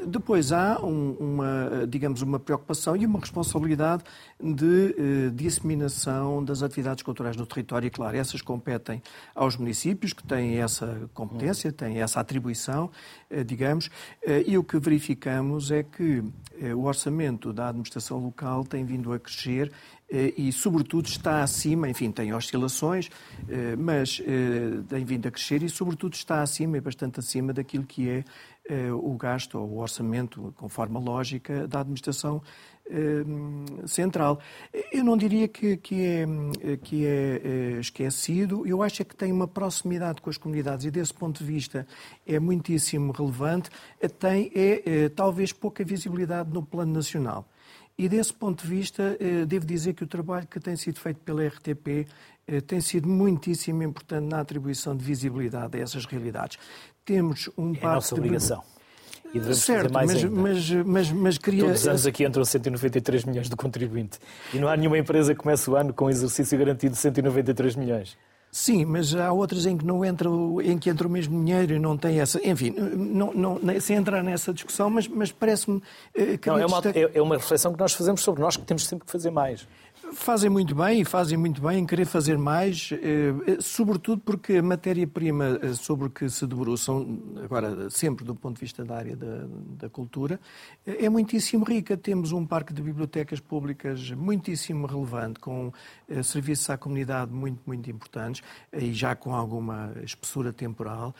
Depois há um, uma, digamos, uma preocupação e uma responsabilidade de disseminação das atividades culturais no território. E, claro, essas competem aos municípios, que têm essa competência, têm essa atribuição, digamos, e o que verificamos é que o orçamento da administração local tem vindo a crescer e, sobretudo, está acima, enfim, tem oscilações, mas tem vindo a crescer e, sobretudo, está acima, e bastante acima daquilo que é o gasto ou o orçamento, conforme a lógica da administração central. Eu não diria que, que, é, que é esquecido, eu acho é que tem uma proximidade com as comunidades e, desse ponto de vista, é muitíssimo relevante. Tem, é, talvez, pouca visibilidade no plano nacional. E desse ponto de vista, eh, devo dizer que o trabalho que tem sido feito pela RTP eh, tem sido muitíssimo importante na atribuição de visibilidade a essas realidades. Temos um é a nossa obrigação. E devemos certo, mais mas, ainda. Mas, mas, mas queria... Todos os anos aqui entram 193 milhões de contribuinte. E não há nenhuma empresa que comece o ano com exercício garantido de 193 milhões. Sim, mas há outras em que não entra, em que entra o mesmo dinheiro e não tem essa. Enfim, não, não, sem entrar nessa discussão, mas, mas parece-me eh, que. Não, é uma, é uma reflexão que nós fazemos sobre nós, que temos sempre que fazer mais. Fazem muito bem e fazem muito bem em querer fazer mais, eh, eh, sobretudo porque a matéria-prima sobre que se debruçam, agora sempre do ponto de vista da área da, da, cultura, é muitíssimo rica. Temos um parque de bibliotecas públicas muitíssimo relevante, com serviços à comunidade muito, muito importantes e já com alguma espessura temporal.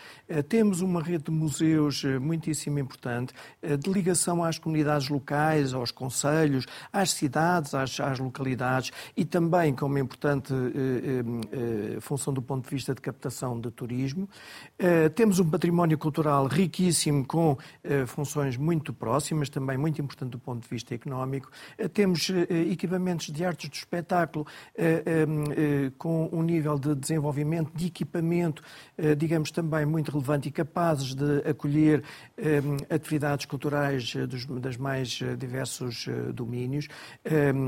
Temos uma rede de museus muitíssimo importante, de ligação às comunidades locais, aos conselhos, às cidades, às, às localidades e também com uma importante eh, eh, função do ponto de vista de captação de turismo. Eh, temos um património cultural riquíssimo com funções muito próximas, também muito importante do ponto de vista económico. Temos equipamentos de artes do espetáculo com um nível de desenvolvimento, de equipamento, digamos, também muito relevante e capazes de acolher atividades culturais dos das mais diversos domínios,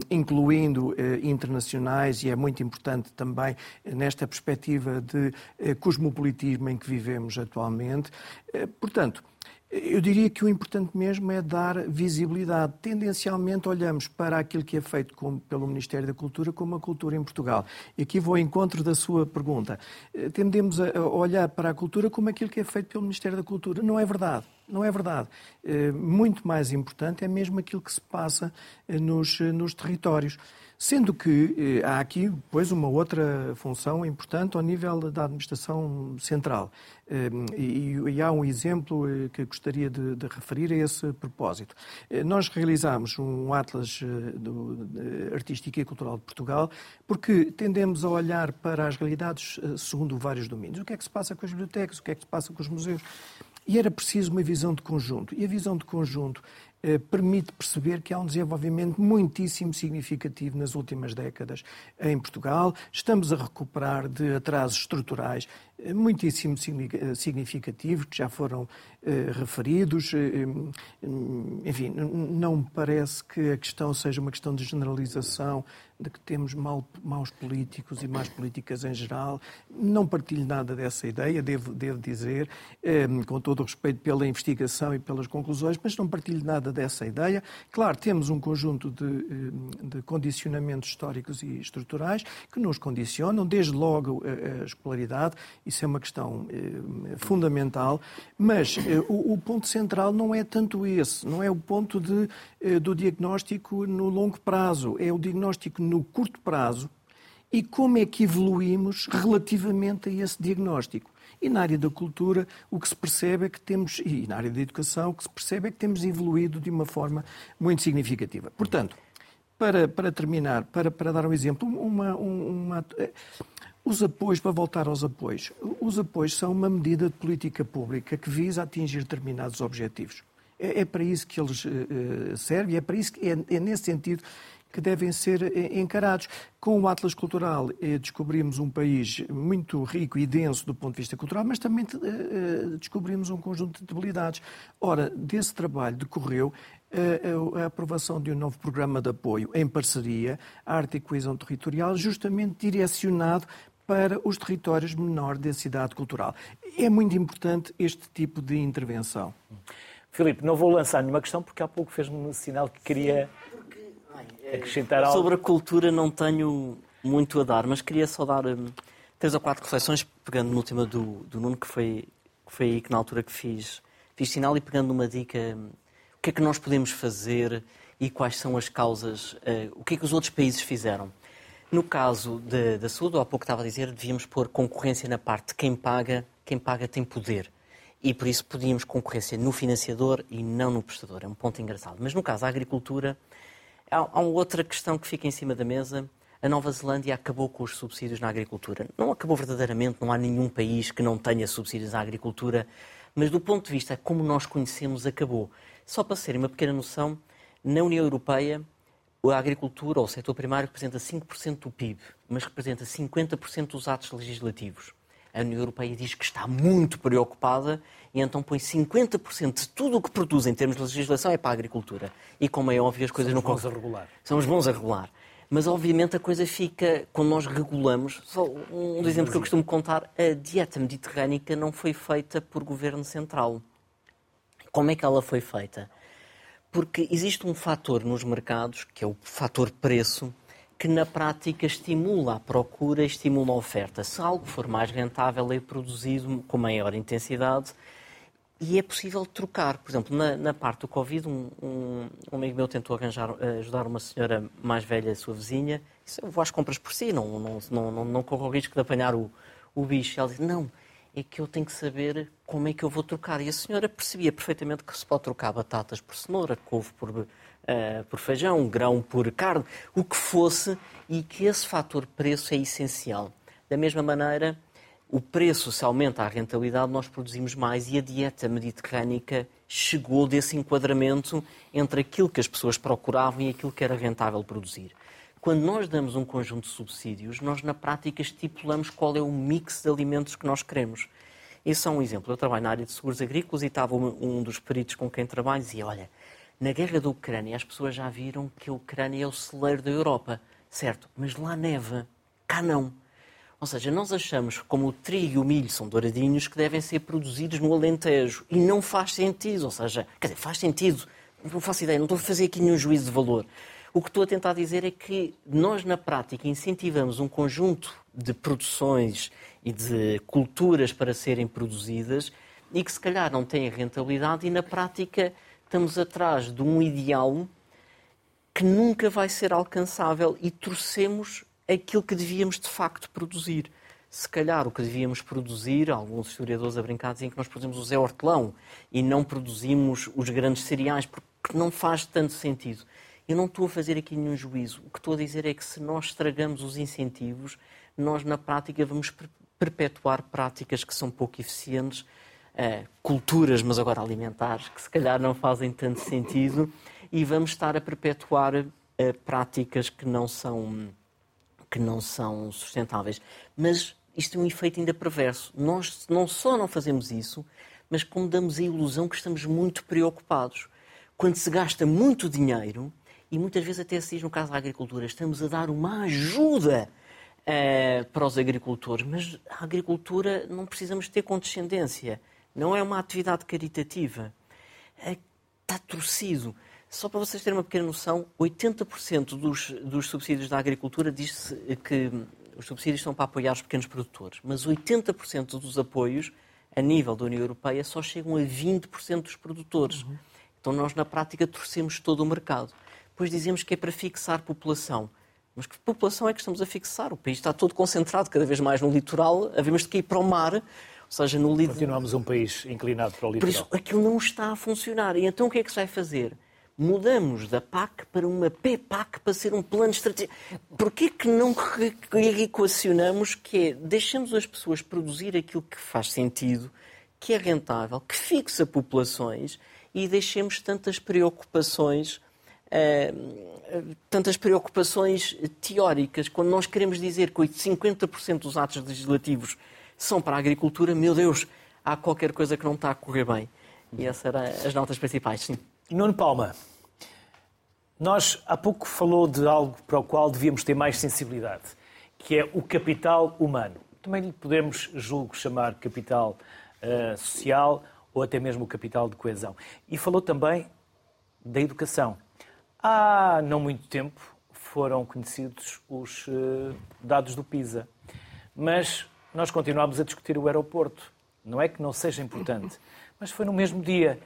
incluindo eh, internacionais e é muito importante também nesta perspectiva de eh, cosmopolitismo em que vivemos atualmente. Eh, portanto, eu diria que o importante mesmo é dar visibilidade. Tendencialmente olhamos para aquilo que é feito com, pelo Ministério da Cultura como a cultura em Portugal. E aqui vou ao encontro da sua pergunta. Tendemos a olhar para a cultura como aquilo que é feito pelo Ministério da Cultura. Não é verdade. Não é verdade. Muito mais importante é mesmo aquilo que se passa nos, nos territórios. Sendo que eh, há aqui, pois, uma outra função importante ao nível da administração central. Eh, e, há um exemplo eh, que gostaria de, de, referir a esse propósito. Nós realizámos um Atlas do, Artístico e Cultural de Portugal porque tendemos a olhar para as realidades segundo vários domínios. O que é que se passa com as bibliotecas, o que é que se passa com os museus. E era preciso uma visão de conjunto. E a visão de conjunto permite perceber que há um desenvolvimento muitíssimo significativo nas últimas décadas em Portugal. Estamos a recuperar de atrasos estruturais eh, muitíssimo eh, significativos, que já foram referidos. Enfim, não me parece que a questão seja uma questão de generalização de que temos mal, maus políticos e más políticas em geral. Não partilho nada dessa ideia, devo, devo dizer, eh, com todo o respeito pela investigação e pelas conclusões, mas não partilho nada dessa ideia. Claro, temos um conjunto de, eh, de condicionamentos históricos e estruturais que nos condicionam, desde logo a, a escolaridade, isso é uma questão eh, fundamental, mas eh, o, o, ponto central não é tanto esse, não é o ponto de, do diagnóstico no longo prazo, é o diagnóstico no curto prazo e como é que evoluímos relativamente a esse diagnóstico. E na área da cultura, o que se percebe é que temos, e na área da educação, o que se percebe é que temos evoluído de uma forma muito significativa. Portanto, para, para terminar, para, para dar um exemplo, uma, uma, os apoios, para voltar aos apoios, os apoios são uma medida de política pública que visa atingir determinados objetivos. É, é para isso que eles uh, servem, é para isso que é, é nesse sentido que devem ser encarados. Com o Atlas Cultural descobrimos um país muito rico e denso do ponto de vista cultural, mas também descobrimos um conjunto de debilidades. Ora, desse trabalho decorreu a, aprovação de um novo programa de apoio em parceria, arte e coesão territorial, justamente direcionado para os territórios menor densidade cultural. É muito importante este tipo de intervenção. Filipe, não vou lançar nenhuma questão porque há pouco fez-me um sinal que queria acrescentar algo. Sobre a cultura não tenho muito a dar, mas queria só dar um, três ou quatro reflexões, pegando no última do, do Nuno, que foi, que foi aí que na altura que fiz, fiz sinal, e pegando numa dica hum, o que é que nós podemos fazer e quais são as causas, uh, o que é que os outros países fizeram. No caso de, da saúde, há pouco estava a dizer, devíamos pôr concorrência na parte de quem paga, quem paga tem poder. E por isso podíamos concorrência no financiador e não no prestador. É um ponto engraçado. Mas no caso da agricultura, há, há outra questão que fica em cima da mesa. A Nova Zelândia acabou com os subsídios na agricultura. Não acabou verdadeiramente, não há nenhum país que não tenha subsídios à agricultura, mas do ponto de vista como nós conhecemos, acabou. Só para serem uma pequena noção, na União Europeia, a agricultura, ou o setor primário, representa 5% do PIB, mas representa 50% dos atos legislativos. A União Europeia diz que está muito preocupada e então põe 50% de tudo o que produz em termos de legislação é para a agricultura. E como é óbvio, as coisas Somos não... bons a regular. Somos bons a regular. Mas, obviamente, a coisa fica, quando nós regulamos, só um exemplo que eu costumo contar, a dieta mediterrânica não foi feita por governo central. Como é que ela foi feita? Porque existe um fator nos mercados, que é o fator preço, que na prática estimula a procura estimula a oferta. Se algo for mais rentável, é produzido com maior intensidade e é possível trocar. Por exemplo, na, na parte do Covid, um, um, um, amigo meu tentou arranjar, ajudar uma senhora mais velha, sua vizinha, disse, eu vou às compras por si, não, não, não, não, não corro o risco de apanhar o, o bicho. Ela disse, não, é que eu tenho que saber como é que eu vou trocar. E a senhora percebia perfeitamente que se pode trocar batatas por cenoura, couve por, uh, por feijão, grão por carne, o que fosse, e que esse fator preço é essencial. Da mesma maneira, o preço, se aumenta a rentabilidade, nós produzimos mais e a dieta mediterrânica chegou desse enquadramento entre aquilo que as pessoas procuravam e aquilo que era rentável produzir. Quando nós damos um conjunto de subsídios, nós na prática estipulamos qual é o mix de alimentos que nós queremos. Esse é um exemplo. Eu trabalho na área de seguros agrícolas e estava um, dos peritos com quem trabalho e dizia: Olha, na guerra da Ucrânia as pessoas já viram que a Ucrânia é o celeiro da Europa, certo? Mas lá neva, cá não. Ou seja, nós achamos como o trigo e o milho são douradinhos que devem ser produzidos no Alentejo e não faz sentido. Ou seja, quer dizer, faz sentido. Não faço ideia, não estou a fazer aqui nenhum juízo de valor. O que estou a tentar dizer é que nós, na prática, incentivamos um conjunto de produções e de culturas para serem produzidas e que, se calhar, não têm rentabilidade e, na prática, estamos atrás de um ideal que nunca vai ser alcançável e torcemos aquilo que devíamos, de facto, produzir. Se calhar o que devíamos produzir, alguns historiadores a brincar dizem que nós produzimos o Zé Hortelão e não produzimos os grandes cereais, porque não faz tanto sentido. Eu não estou a fazer aqui nenhum juízo. O que estou a dizer é que se nós estragamos os incentivos, nós na prática vamos perpetuar práticas que são pouco eficientes, uh, culturas, mas agora alimentares, que se calhar não fazem tanto sentido, e vamos estar a perpetuar uh, práticas que não são que não são sustentáveis. Mas isto tem um efeito ainda perverso. Nós não só não fazemos isso, mas como damos a ilusão que estamos muito preocupados. Quando se gasta muito dinheiro, e muitas vezes até se diz no caso da agricultura, estamos a dar uma ajuda uh, para os agricultores, mas a agricultura não precisamos ter condescendência, não é uma atividade caritativa. Uh, está torcido. Só para vocês terem uma pequena noção, 80% dos, dos subsídios da agricultura diz-se que os subsídios são para apoiar os pequenos produtores, mas 80% dos apoios a nível da União Europeia só chegam a 20% dos produtores. Uhum. Então nós, na prática, torcemos todo o mercado. Depois dizemos que é para fixar população. Mas que população é que estamos a fixar? O país está todo concentrado cada vez mais no litoral, havemos de cair para o mar, ou seja, no litoral. Continuamos um país inclinado para o litoral. Por isso, aquilo não está a funcionar. E então o que é que se vai fazer? Mudamos da PAC para uma PPAC para ser um plano estratégico. Porquê que não equacionamos que é deixamos as pessoas produzir aquilo que faz sentido, que é rentável, que fixa populações e deixemos tantas preocupações. Uh, tantas preocupações teóricas. Quando nós queremos dizer que 50% dos atos legislativos são para a agricultura, meu Deus, há qualquer coisa que não está a correr bem. E essas eram as notas principais, sim. Nuno Palma, nós há pouco falou de algo para o qual devíamos ter mais sensibilidade, que é o capital humano. Também lhe podemos, julgo, chamar capital uh, social ou até mesmo capital de coesão. E falou também da educação. Há não muito tempo foram conhecidos os uh, dados do PISA, mas nós continuamos a discutir o aeroporto. Não é que não seja importante, [laughs] mas foi no mesmo dia.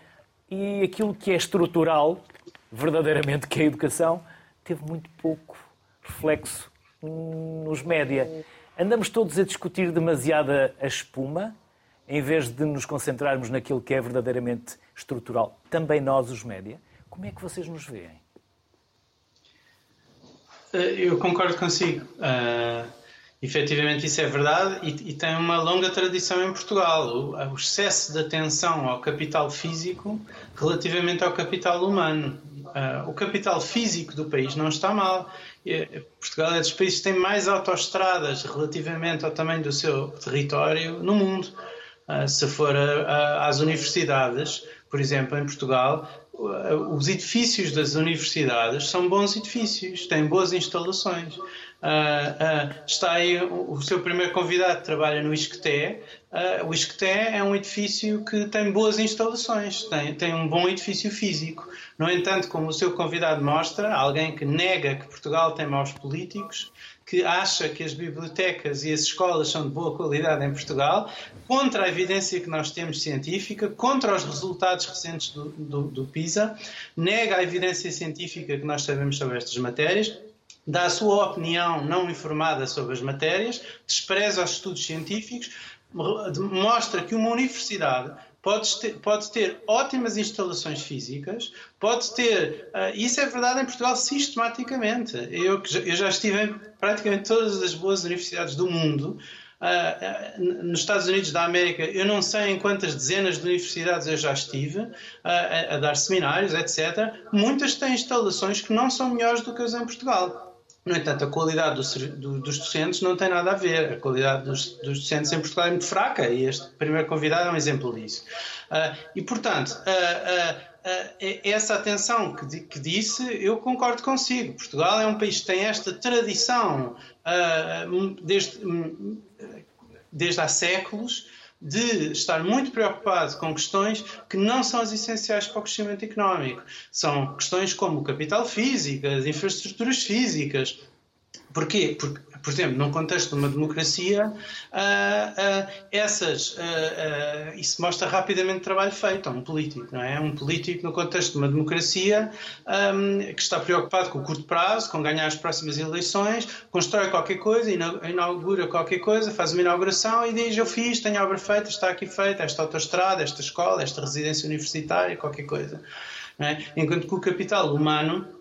E aquilo que é estrutural, verdadeiramente, que é a educação, teve muito pouco reflexo nos média. Andamos todos a discutir demasiada a espuma, em vez de nos concentrarmos naquilo que é verdadeiramente estrutural. Também nós, os média. Como é que vocês nos veem? Eh, eu concordo consigo. Uh efetivamente isso é verdade e, e, tem uma longa tradição em Portugal. O, o, excesso de atenção ao capital físico relativamente ao capital humano. Uh, o capital físico do país não está mal. Portugal é dos países que tem mais autoestradas relativamente ao tamanho do seu território no mundo. Uh, se for a, a, às universidades, por exemplo, em Portugal, os edifícios das universidades são bons edifícios, têm boas instalações. Uh, uh, está aí o, o, seu primeiro convidado trabalha no Isqueté. Uh, o Isqueté é um edifício que tem boas instalações, tem, tem um bom edifício físico. No entanto, como o seu convidado mostra, alguém que nega que Portugal tem maus políticos, que acha que as bibliotecas e as escolas são de boa qualidade em Portugal, contra a evidência que nós temos científica, contra os resultados recentes do, do, do PISA, nega a evidência científica que nós sabemos sobre estas matérias dá a sua opinião não informada sobre as matérias, despreza os estudos científicos, mostra que uma universidade pode ter, pode ter ótimas instalações físicas, pode ter. Uh, isso é verdade em Portugal sistematicamente. Eu, eu já estive em praticamente todas as boas universidades do mundo. Uh, uh, nos Estados Unidos da América, eu não sei em quantas dezenas de universidades eu já estive a, a dar seminários, etc. Muitas têm instalações que não são melhores do que as em Portugal. No entanto, a qualidade do, do, dos docentes não tem nada a ver. A qualidade dos, dos, docentes em Portugal é muito fraca e este primeiro convidado é um exemplo disso. Uh, e, portanto, uh, uh, essa atenção que, que, disse, eu concordo consigo. Portugal é um país que tem esta tradição desde, desde há séculos de estar muito preocupado com questões que não são as essenciais para o crescimento económico. São questões como capital físico, as infraestruturas físicas. Porquê? Porque por exemplo, num contexto de uma democracia, uh, uh, essas, uh, isso mostra rapidamente trabalho feito a um político, não é? Um político, no contexto de uma democracia, que está preocupado com o curto prazo, com ganhar as próximas eleições, constrói qualquer coisa, inaugura qualquer coisa, faz uma inauguração e diz: Eu fiz, tenho a obra feita, está aqui feita, esta autoestrada, esta escola, esta residência universitária, qualquer coisa. É? Enquanto que o capital humano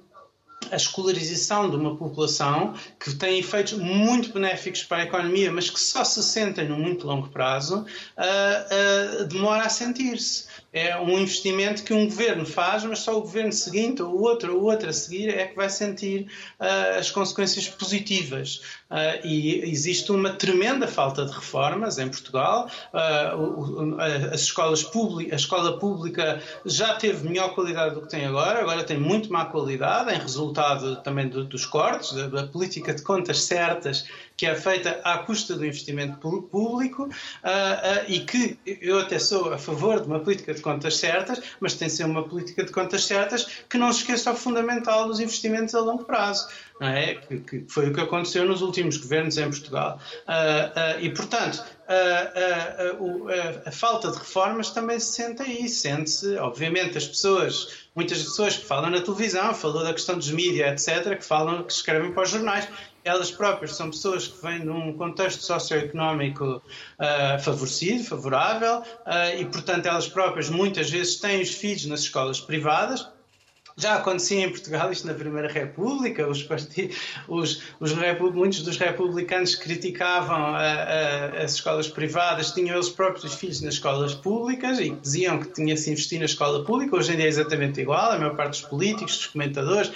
a escolarização de uma população que tem efeitos muito benéficos para a economia, mas que só se sentem no muito longo prazo, uh, uh, demora a sentir-se é um investimento que um governo faz, mas só o governo seguinte, ou outro, ou outro a seguir, é que vai sentir uh, as consequências positivas. Uh, e existe uma tremenda falta de reformas em Portugal. Uh, as escolas a escola pública já teve melhor qualidade do que tem agora, agora tem muito má qualidade, em resultado também do, dos cortes, da, da política de contas certas que é feita à custa do investimento público uh, e que eu até sou a favor de uma política de contas certas, mas tem de ser uma política de contas certas que não se esqueça o fundamental dos investimentos a longo prazo. É? que, que foi o que aconteceu nos últimos governos em Portugal. Uh, e, portanto, a falta de reformas também se sente aí. Sente-se, obviamente, as pessoas, muitas pessoas que falam na televisão, falou da questão dos mídias, etc., que falam, que escrevem para os jornais, elas próprias são pessoas que vêm de um contexto socioeconómico uh, favorecido, favorável, uh, e, portanto, elas próprias muitas vezes têm os filhos nas escolas privadas, já acontecia em Portugal isto na Primeira República, os, partidos, os, os muitos dos republicanos criticavam a, a, as escolas privadas, tinham eles próprios os filhos nas escolas públicas e diziam que tinha se investir na escola pública. Hoje em dia é exatamente igual, a maior parte dos políticos, dos comentadores,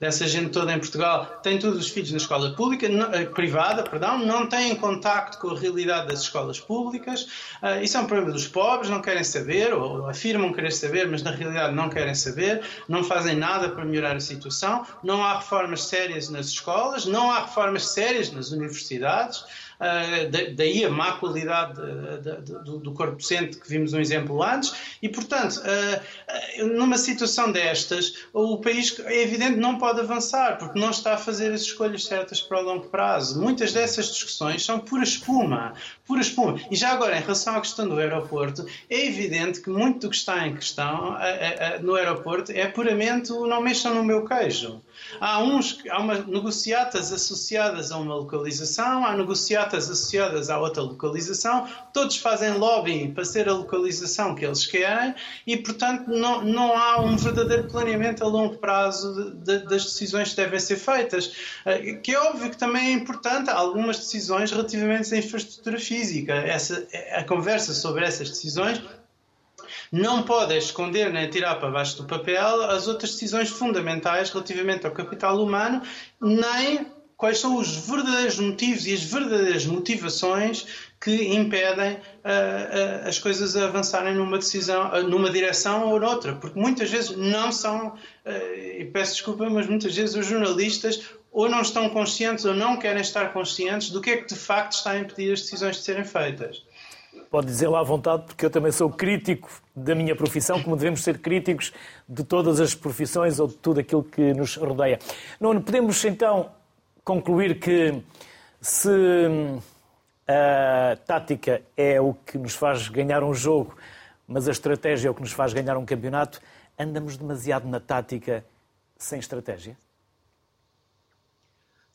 dessa gente toda em Portugal tem todos os filhos na escola pública, não, eh, privada, perdão, não têm contacto com a realidade das escolas públicas. Uh, isso é um problema dos pobres, não querem saber, ou, ou afirmam querer saber, mas na realidade não querem saber, não fazem nada para melhorar a situação. Não há reformas sérias nas escolas, não há reformas sérias nas universidades. Uh, daí a má qualidade do, do corpo docente que vimos um exemplo antes, e portanto, uh, numa situação destas, o país é evidente não pode avançar porque não está a fazer as escolhas certas para o longo prazo. Muitas dessas discussões são pura espuma, pura espuma. E já agora, em relação à questão do aeroporto, é evidente que muito do que está em questão no aeroporto é puramente o não mexam no meu queijo. Há, uns, há uma, negociatas associadas a uma localização, há negociatas associadas a outra localização, todos fazem lobbying para ser a localização que eles querem e, portanto, não, não há um verdadeiro planeamento a longo prazo de, de, das decisões que devem ser feitas. Eh, que é óbvio que também é importante algumas decisões relativamente à infraestrutura física. Essa, a conversa sobre essas decisões não pode esconder nem tirar para baixo do papel as outras decisões fundamentais relativamente ao capital humano, nem quais são os verdadeiros motivos e as verdadeiras motivações que impedem uh, uh, as coisas avançarem numa decisão, uh, numa direção ou noutra, porque muitas vezes não são, e peço desculpa, mas muitas vezes os jornalistas ou não estão conscientes ou não querem estar conscientes do que é que de facto está a impedir as decisões de serem feitas pode dizê-lo à vontade, porque eu também sou crítico da minha profissão, como devemos ser críticos de todas as profissões ou de tudo aquilo que nos rodeia. Não podemos então concluir que se a tática é o que nos faz ganhar um jogo, mas a estratégia é o que nos faz ganhar um campeonato, andamos demasiado na tática sem estratégia?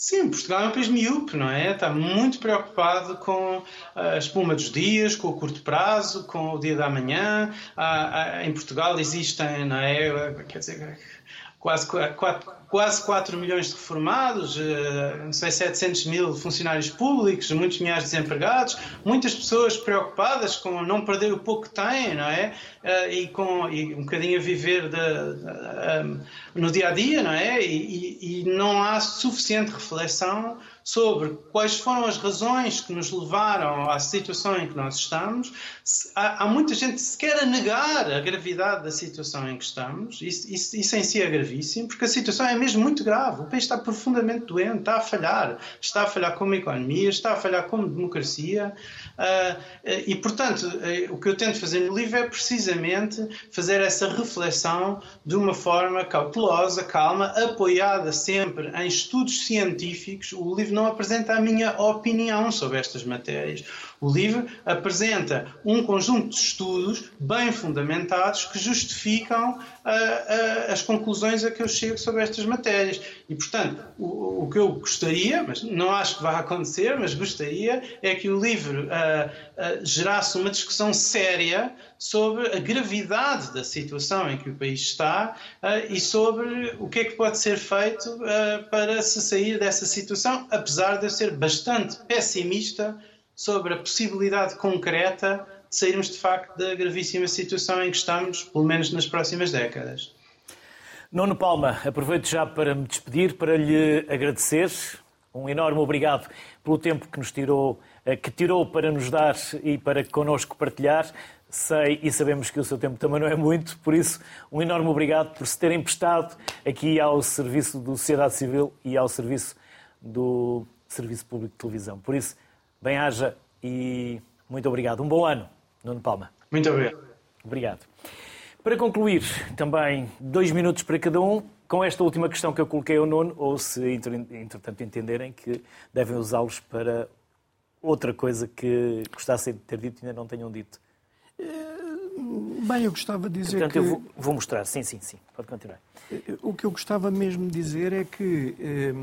Sim, Portugal é um país miúpe, não é? Está muito preocupado com a espuma dos dias, com o curto prazo, com o dia da manhã. em Portugal existem, não é? Quer dizer, quase 4, quase 4 milhões de reformados, eh, não sei, 700 mil funcionários públicos, muitos milhares de desempregados, muitas pessoas preocupadas com não perder o pouco que têm, não é? Eh, e, com, e um bocadinho a viver de, de, de, no dia a dia, não é? E, e, não há suficiente reflexão sobre quais foram as razões que nos levaram à situação em que nós estamos. Há, há muita gente sequer a negar a gravidade da situação em que estamos, isso, isso, isso em si é gravíssimo, porque a situação é mesmo muito grave. O país está profundamente doente, está a falhar. Está a falhar como economia, está a falhar como democracia. Uh, e, portanto, uh, o que eu tento fazer no livro é precisamente fazer essa reflexão de uma forma cautelosa, calma, apoiada sempre em estudos científicos. O livro não apresenta a minha opinião sobre estas matérias. O livro apresenta um conjunto de estudos bem fundamentados que justificam uh, uh, as conclusões a que eu chego sobre estas matérias. E, portanto, o, o, que eu gostaria, mas não acho que vá acontecer, mas gostaria, é que o livro uh, gerasse uma discussão séria sobre a gravidade da situação em que o país está e sobre o que é que pode ser feito para se sair dessa situação, apesar de eu ser bastante pessimista sobre a possibilidade concreta de sairmos de facto da gravíssima situação em que estamos, pelo menos nas próximas décadas. Nono Palma, aproveito já para me despedir, para lhe agradecer. Um enorme obrigado pelo tempo que nos tirou, eh, que tirou para nos dar e para connosco partilhar. Sei e sabemos que o seu tempo também não é muito, por isso, um enorme obrigado por se terem prestado aqui ao serviço do Sociedade Civil e ao serviço do Serviço Público de Televisão. Por isso, Bem-haja e muito obrigado. Um bom ano, Nuno Palma. Muito obrigado. Obrigado. Para concluir, também dois minutos para cada um, com esta última questão que eu coloquei ao Nuno, ou se entretanto entenderem que devem usá-los para outra coisa que gostassem de ter dito e ainda não tenham dito. Eh, bem, eu gostava de dizer Portanto, que... eu vou, vou, mostrar. Sim, sim, sim. Pode continuar. O que eu gostava mesmo de dizer é que eh,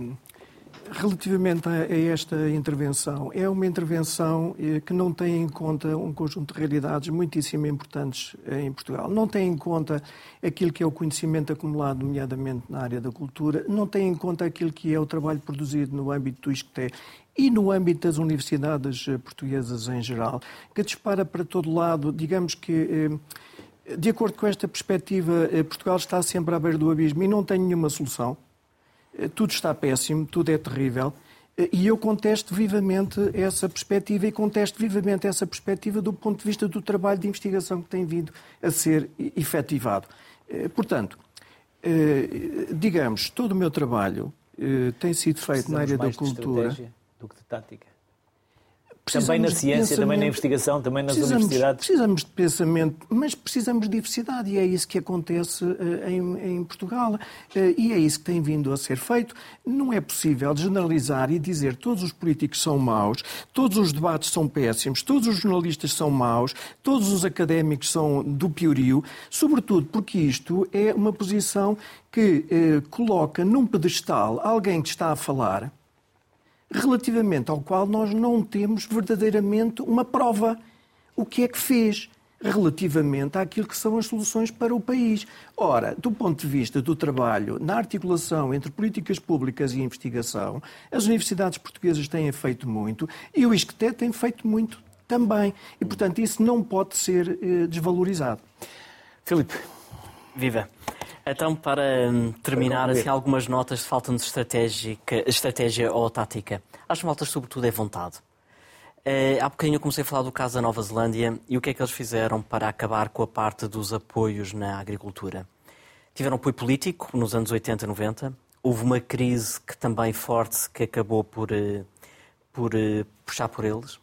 Relativamente a esta intervenção, é uma intervenção eh, que não tem em conta um conjunto de realidades muitíssimo importantes eh, em Portugal. Não tem em conta aquilo que é o conhecimento acumulado, nomeadamente na área da cultura, não tem em conta aquilo que é o trabalho produzido no âmbito do ISCTE e no âmbito das universidades eh, portuguesas em geral, que dispara para todo lado, digamos que. De acordo com esta perspectiva, Portugal está sempre à beira do abismo e não tem nenhuma solução. Eh, tudo está péssimo, tudo é terrível. Eh, e eu contesto vivamente essa perspectiva e contesto vivamente essa perspectiva do ponto de vista do trabalho de investigação que tem vindo a ser efetivado. Eh, portanto, digamos, todo o meu trabalho tem sido feito na área da cultura. do que de tática também na ciência, também na investigação, também nas precisamos, universidades. Precisamos de pensamento, mas precisamos de diversidade e é isso que acontece eh, em, em, Portugal eh, e é isso que tem vindo a ser feito. Não é possível generalizar e dizer todos os políticos são maus, todos os debates são péssimos, todos os jornalistas são maus, todos os académicos são do piorio, sobretudo porque isto é uma posição que eh, coloca num pedestal alguém que está a falar relativamente ao qual nós não temos verdadeiramente uma prova. O que é que fez? relativamente àquilo que são as soluções para o país. Ora, do ponto de vista do trabalho na articulação entre políticas públicas e investigação, as universidades portuguesas têm feito muito e o ISCTE tem feito muito também. E, portanto, isso não pode ser eh, desvalorizado. Filipe. Viva. Então, para hum, terminar, assim, algumas notas de falta de estratégia ou tática. As maltas, sobretudo, é vontade. É, há bocadinho eu comecei a falar do caso da Nova Zelândia e o que é que eles fizeram para acabar com a parte dos apoios na agricultura. Tiveram apoio político nos anos 80 e 90. Houve uma crise que também forte que acabou por, eh, por eh, puxar por eles.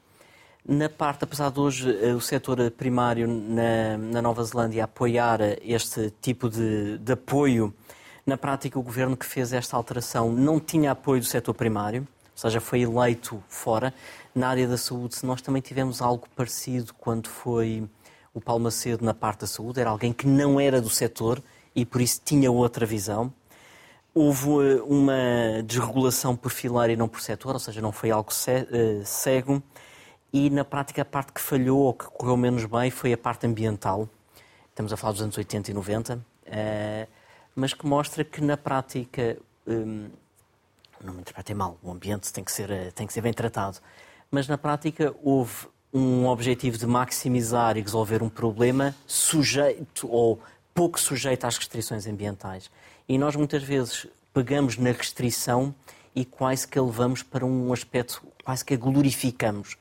Na parte, apesar de hoje eh, o setor primário na, na Nova Zelândia apoiar este tipo de, de, apoio, na prática o governo que fez esta alteração não tinha apoio do setor primário, ou seja, foi eleito fora. Na área da saúde, nós também tivemos algo parecido quando foi o Paulo Macedo na parte da saúde, era alguém que não era do setor e por isso tinha outra visão. Houve eh, uma desregulação por filar e não por setor, ou seja, não foi algo eh, cego e na prática a parte que falhou ou que correu menos bem foi a parte ambiental. Estamos a falar dos anos 80 e 90, eh, mas que mostra que na prática, hum, não me interpretem mal, o ambiente tem que, ser, eh, tem que ser bem tratado, mas na prática houve um objetivo de maximizar e resolver um problema sujeito ou pouco sujeito às restrições ambientais. E nós muitas vezes pegamos na restrição e quase que a levamos para um aspecto, quase que a glorificamos.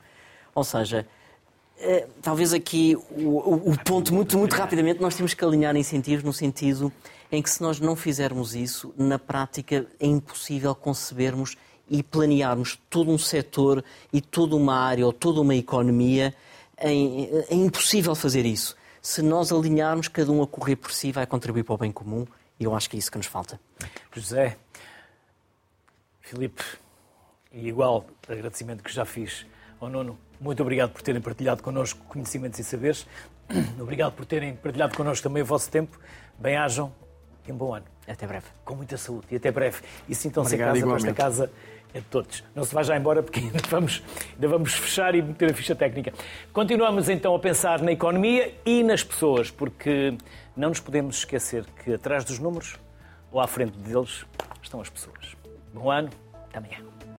Ou seja, eh, talvez aqui o, ponto, muito, muito rapidamente, nós temos que alinhar incentivos no sentido em que se nós não fizermos isso, na prática é impossível concebermos e planearmos todo um setor e toda uma área ou toda uma economia. É, é impossível fazer isso. Se nós alinharmos, cada um a correr por si vai contribuir para o bem comum e eu acho que é isso que nos falta. José, Filipe, e igual agradecimento que já fiz ao Nuno muito obrigado por terem partilhado connosco conhecimentos e saberes. [clears throat] Obrigado por terem partilhado connosco também o vosso tempo. Bem-ajam e um bom ano. Até breve. Com muita saúde e até breve. E sintam-se em casa, igualmente. esta casa é de todos. Não se vá já embora porque [laughs] ainda vamos, ainda vamos fechar e meter a ficha técnica. Continuamos então a pensar na economia e nas pessoas, porque não nos podemos esquecer que atrás dos números ou à frente deles estão as pessoas. Bom ano, até amanhã.